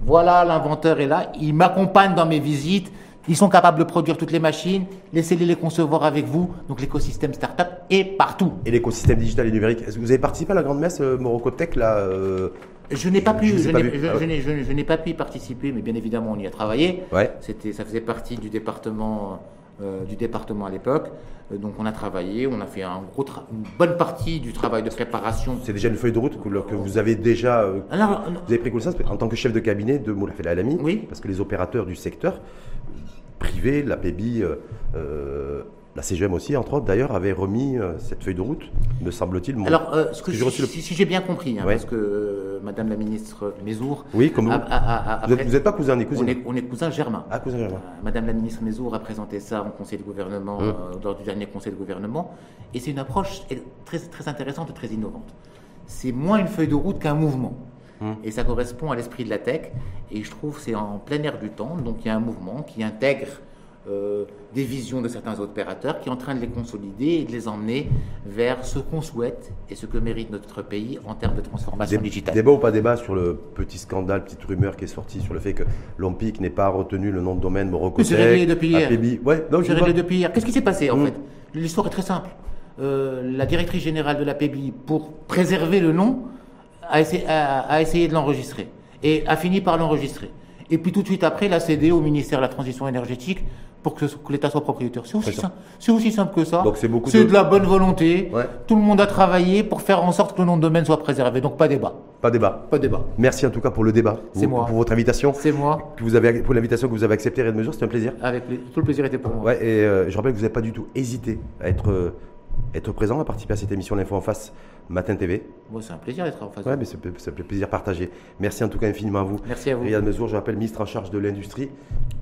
voilà, l'inventeur est là, il m'accompagne dans mes visites, ils sont capables de produire toutes les machines, laissez-les les concevoir avec vous. Donc l'écosystème startup est partout. Et l'écosystème digital et numérique, est-ce que vous avez participé à la grande messe euh, Morocotech là euh, Je n'ai pas pu, je, n'ai pas pu y participer, mais bien évidemment on y a travaillé. Ouais. C'était, ça faisait partie du département euh, du département à l'époque. Euh, donc on a travaillé, on a fait un gros une bonne partie du travail de préparation. C'est déjà une feuille de route que, vous avez déjà euh, Alors, vous avez pris ça en tant que chef de cabinet de Moulafel Alami, oui. parce que les opérateurs du secteur privé, la PBI, la CGM aussi, entre autres, d'ailleurs, avait remis euh, cette feuille de route, me semble-t-il. Alors, euh, ce que si, j'ai bien compris, hein, parce que euh, Madame la ministre Mézour. Oui, comme vous. vous n'êtes pas cousin on est, on est cousins germains. Ah, cousin germain. Madame la ministre Mézour a présenté ça en conseil de gouvernement, hum. lors du dernier conseil de gouvernement. Et c'est une approche très, très intéressante et très innovante. C'est moins une feuille de route qu'un mouvement. Hum. Et ça correspond à l'esprit de la tech. Et je trouve que c'est en plein air du temps. Donc il y a un mouvement qui intègre euh, des visions de certains opérateurs qui est en train de les consolider et de les emmener vers ce qu'on souhaite et ce que mérite notre pays en termes de transformation digitale. Débat ou pas débat sur le petit scandale, petite rumeur qui est sortie sur le fait que l'OMPIC n'ait pas retenu le nom de domaine Morocco C'est réglé depuis hier. Ouais, c'est réglé depuis hier. Qu'est-ce qui s'est passé en hmm. fait? L'histoire est très simple. Euh, la directrice générale de la PBI, pour préserver le nom, a essayé, a essayé de l'enregistrer et a fini par l'enregistrer. Et puis tout de suite après, elle a cédé au ministère de la Transition énergétique pour que, l'État soit propriétaire. C'est aussi, simple, aussi simple que ça. c'est de... la bonne volonté. Tout le monde a travaillé pour faire en sorte que le nom de domaine soit préservé. Donc pas débat. Pas débat. Pas débat. Merci en tout cas pour le débat. C'est moi. Pour votre invitation. C'est moi. Que vous avez, pour l'invitation que vous avez acceptée, de Mesure, c'était un plaisir. Avec tout le plaisir était pour moi. Ouais, et euh, je rappelle que vous n'avez pas du tout hésité à être, euh, être présent, à participer à cette émission L'Info en face Matin TV. Bon, c'est un plaisir d'être en face. Oui, mais ça fait plaisir partager. Merci en tout cas infiniment à vous. Merci à vous. Riyad Mezour, je rappelle, ministre en charge de l'industrie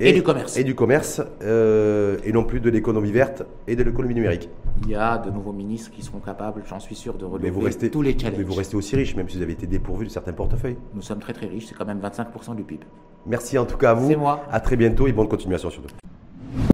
et, du commerce. Et du commerce, euh, et non plus de l'économie verte et de l'économie numérique. Il y a de nouveaux ministres qui seront capables, j'en suis sûr, de relever vous restez, tous les challenges. Mais vous restez aussi riche, même si vous avez été dépourvu de certains portefeuilles. Nous sommes très très riches, c'est quand même 25% du PIB. Merci en tout cas à vous. C'est moi. À très bientôt et bonne continuation surtout.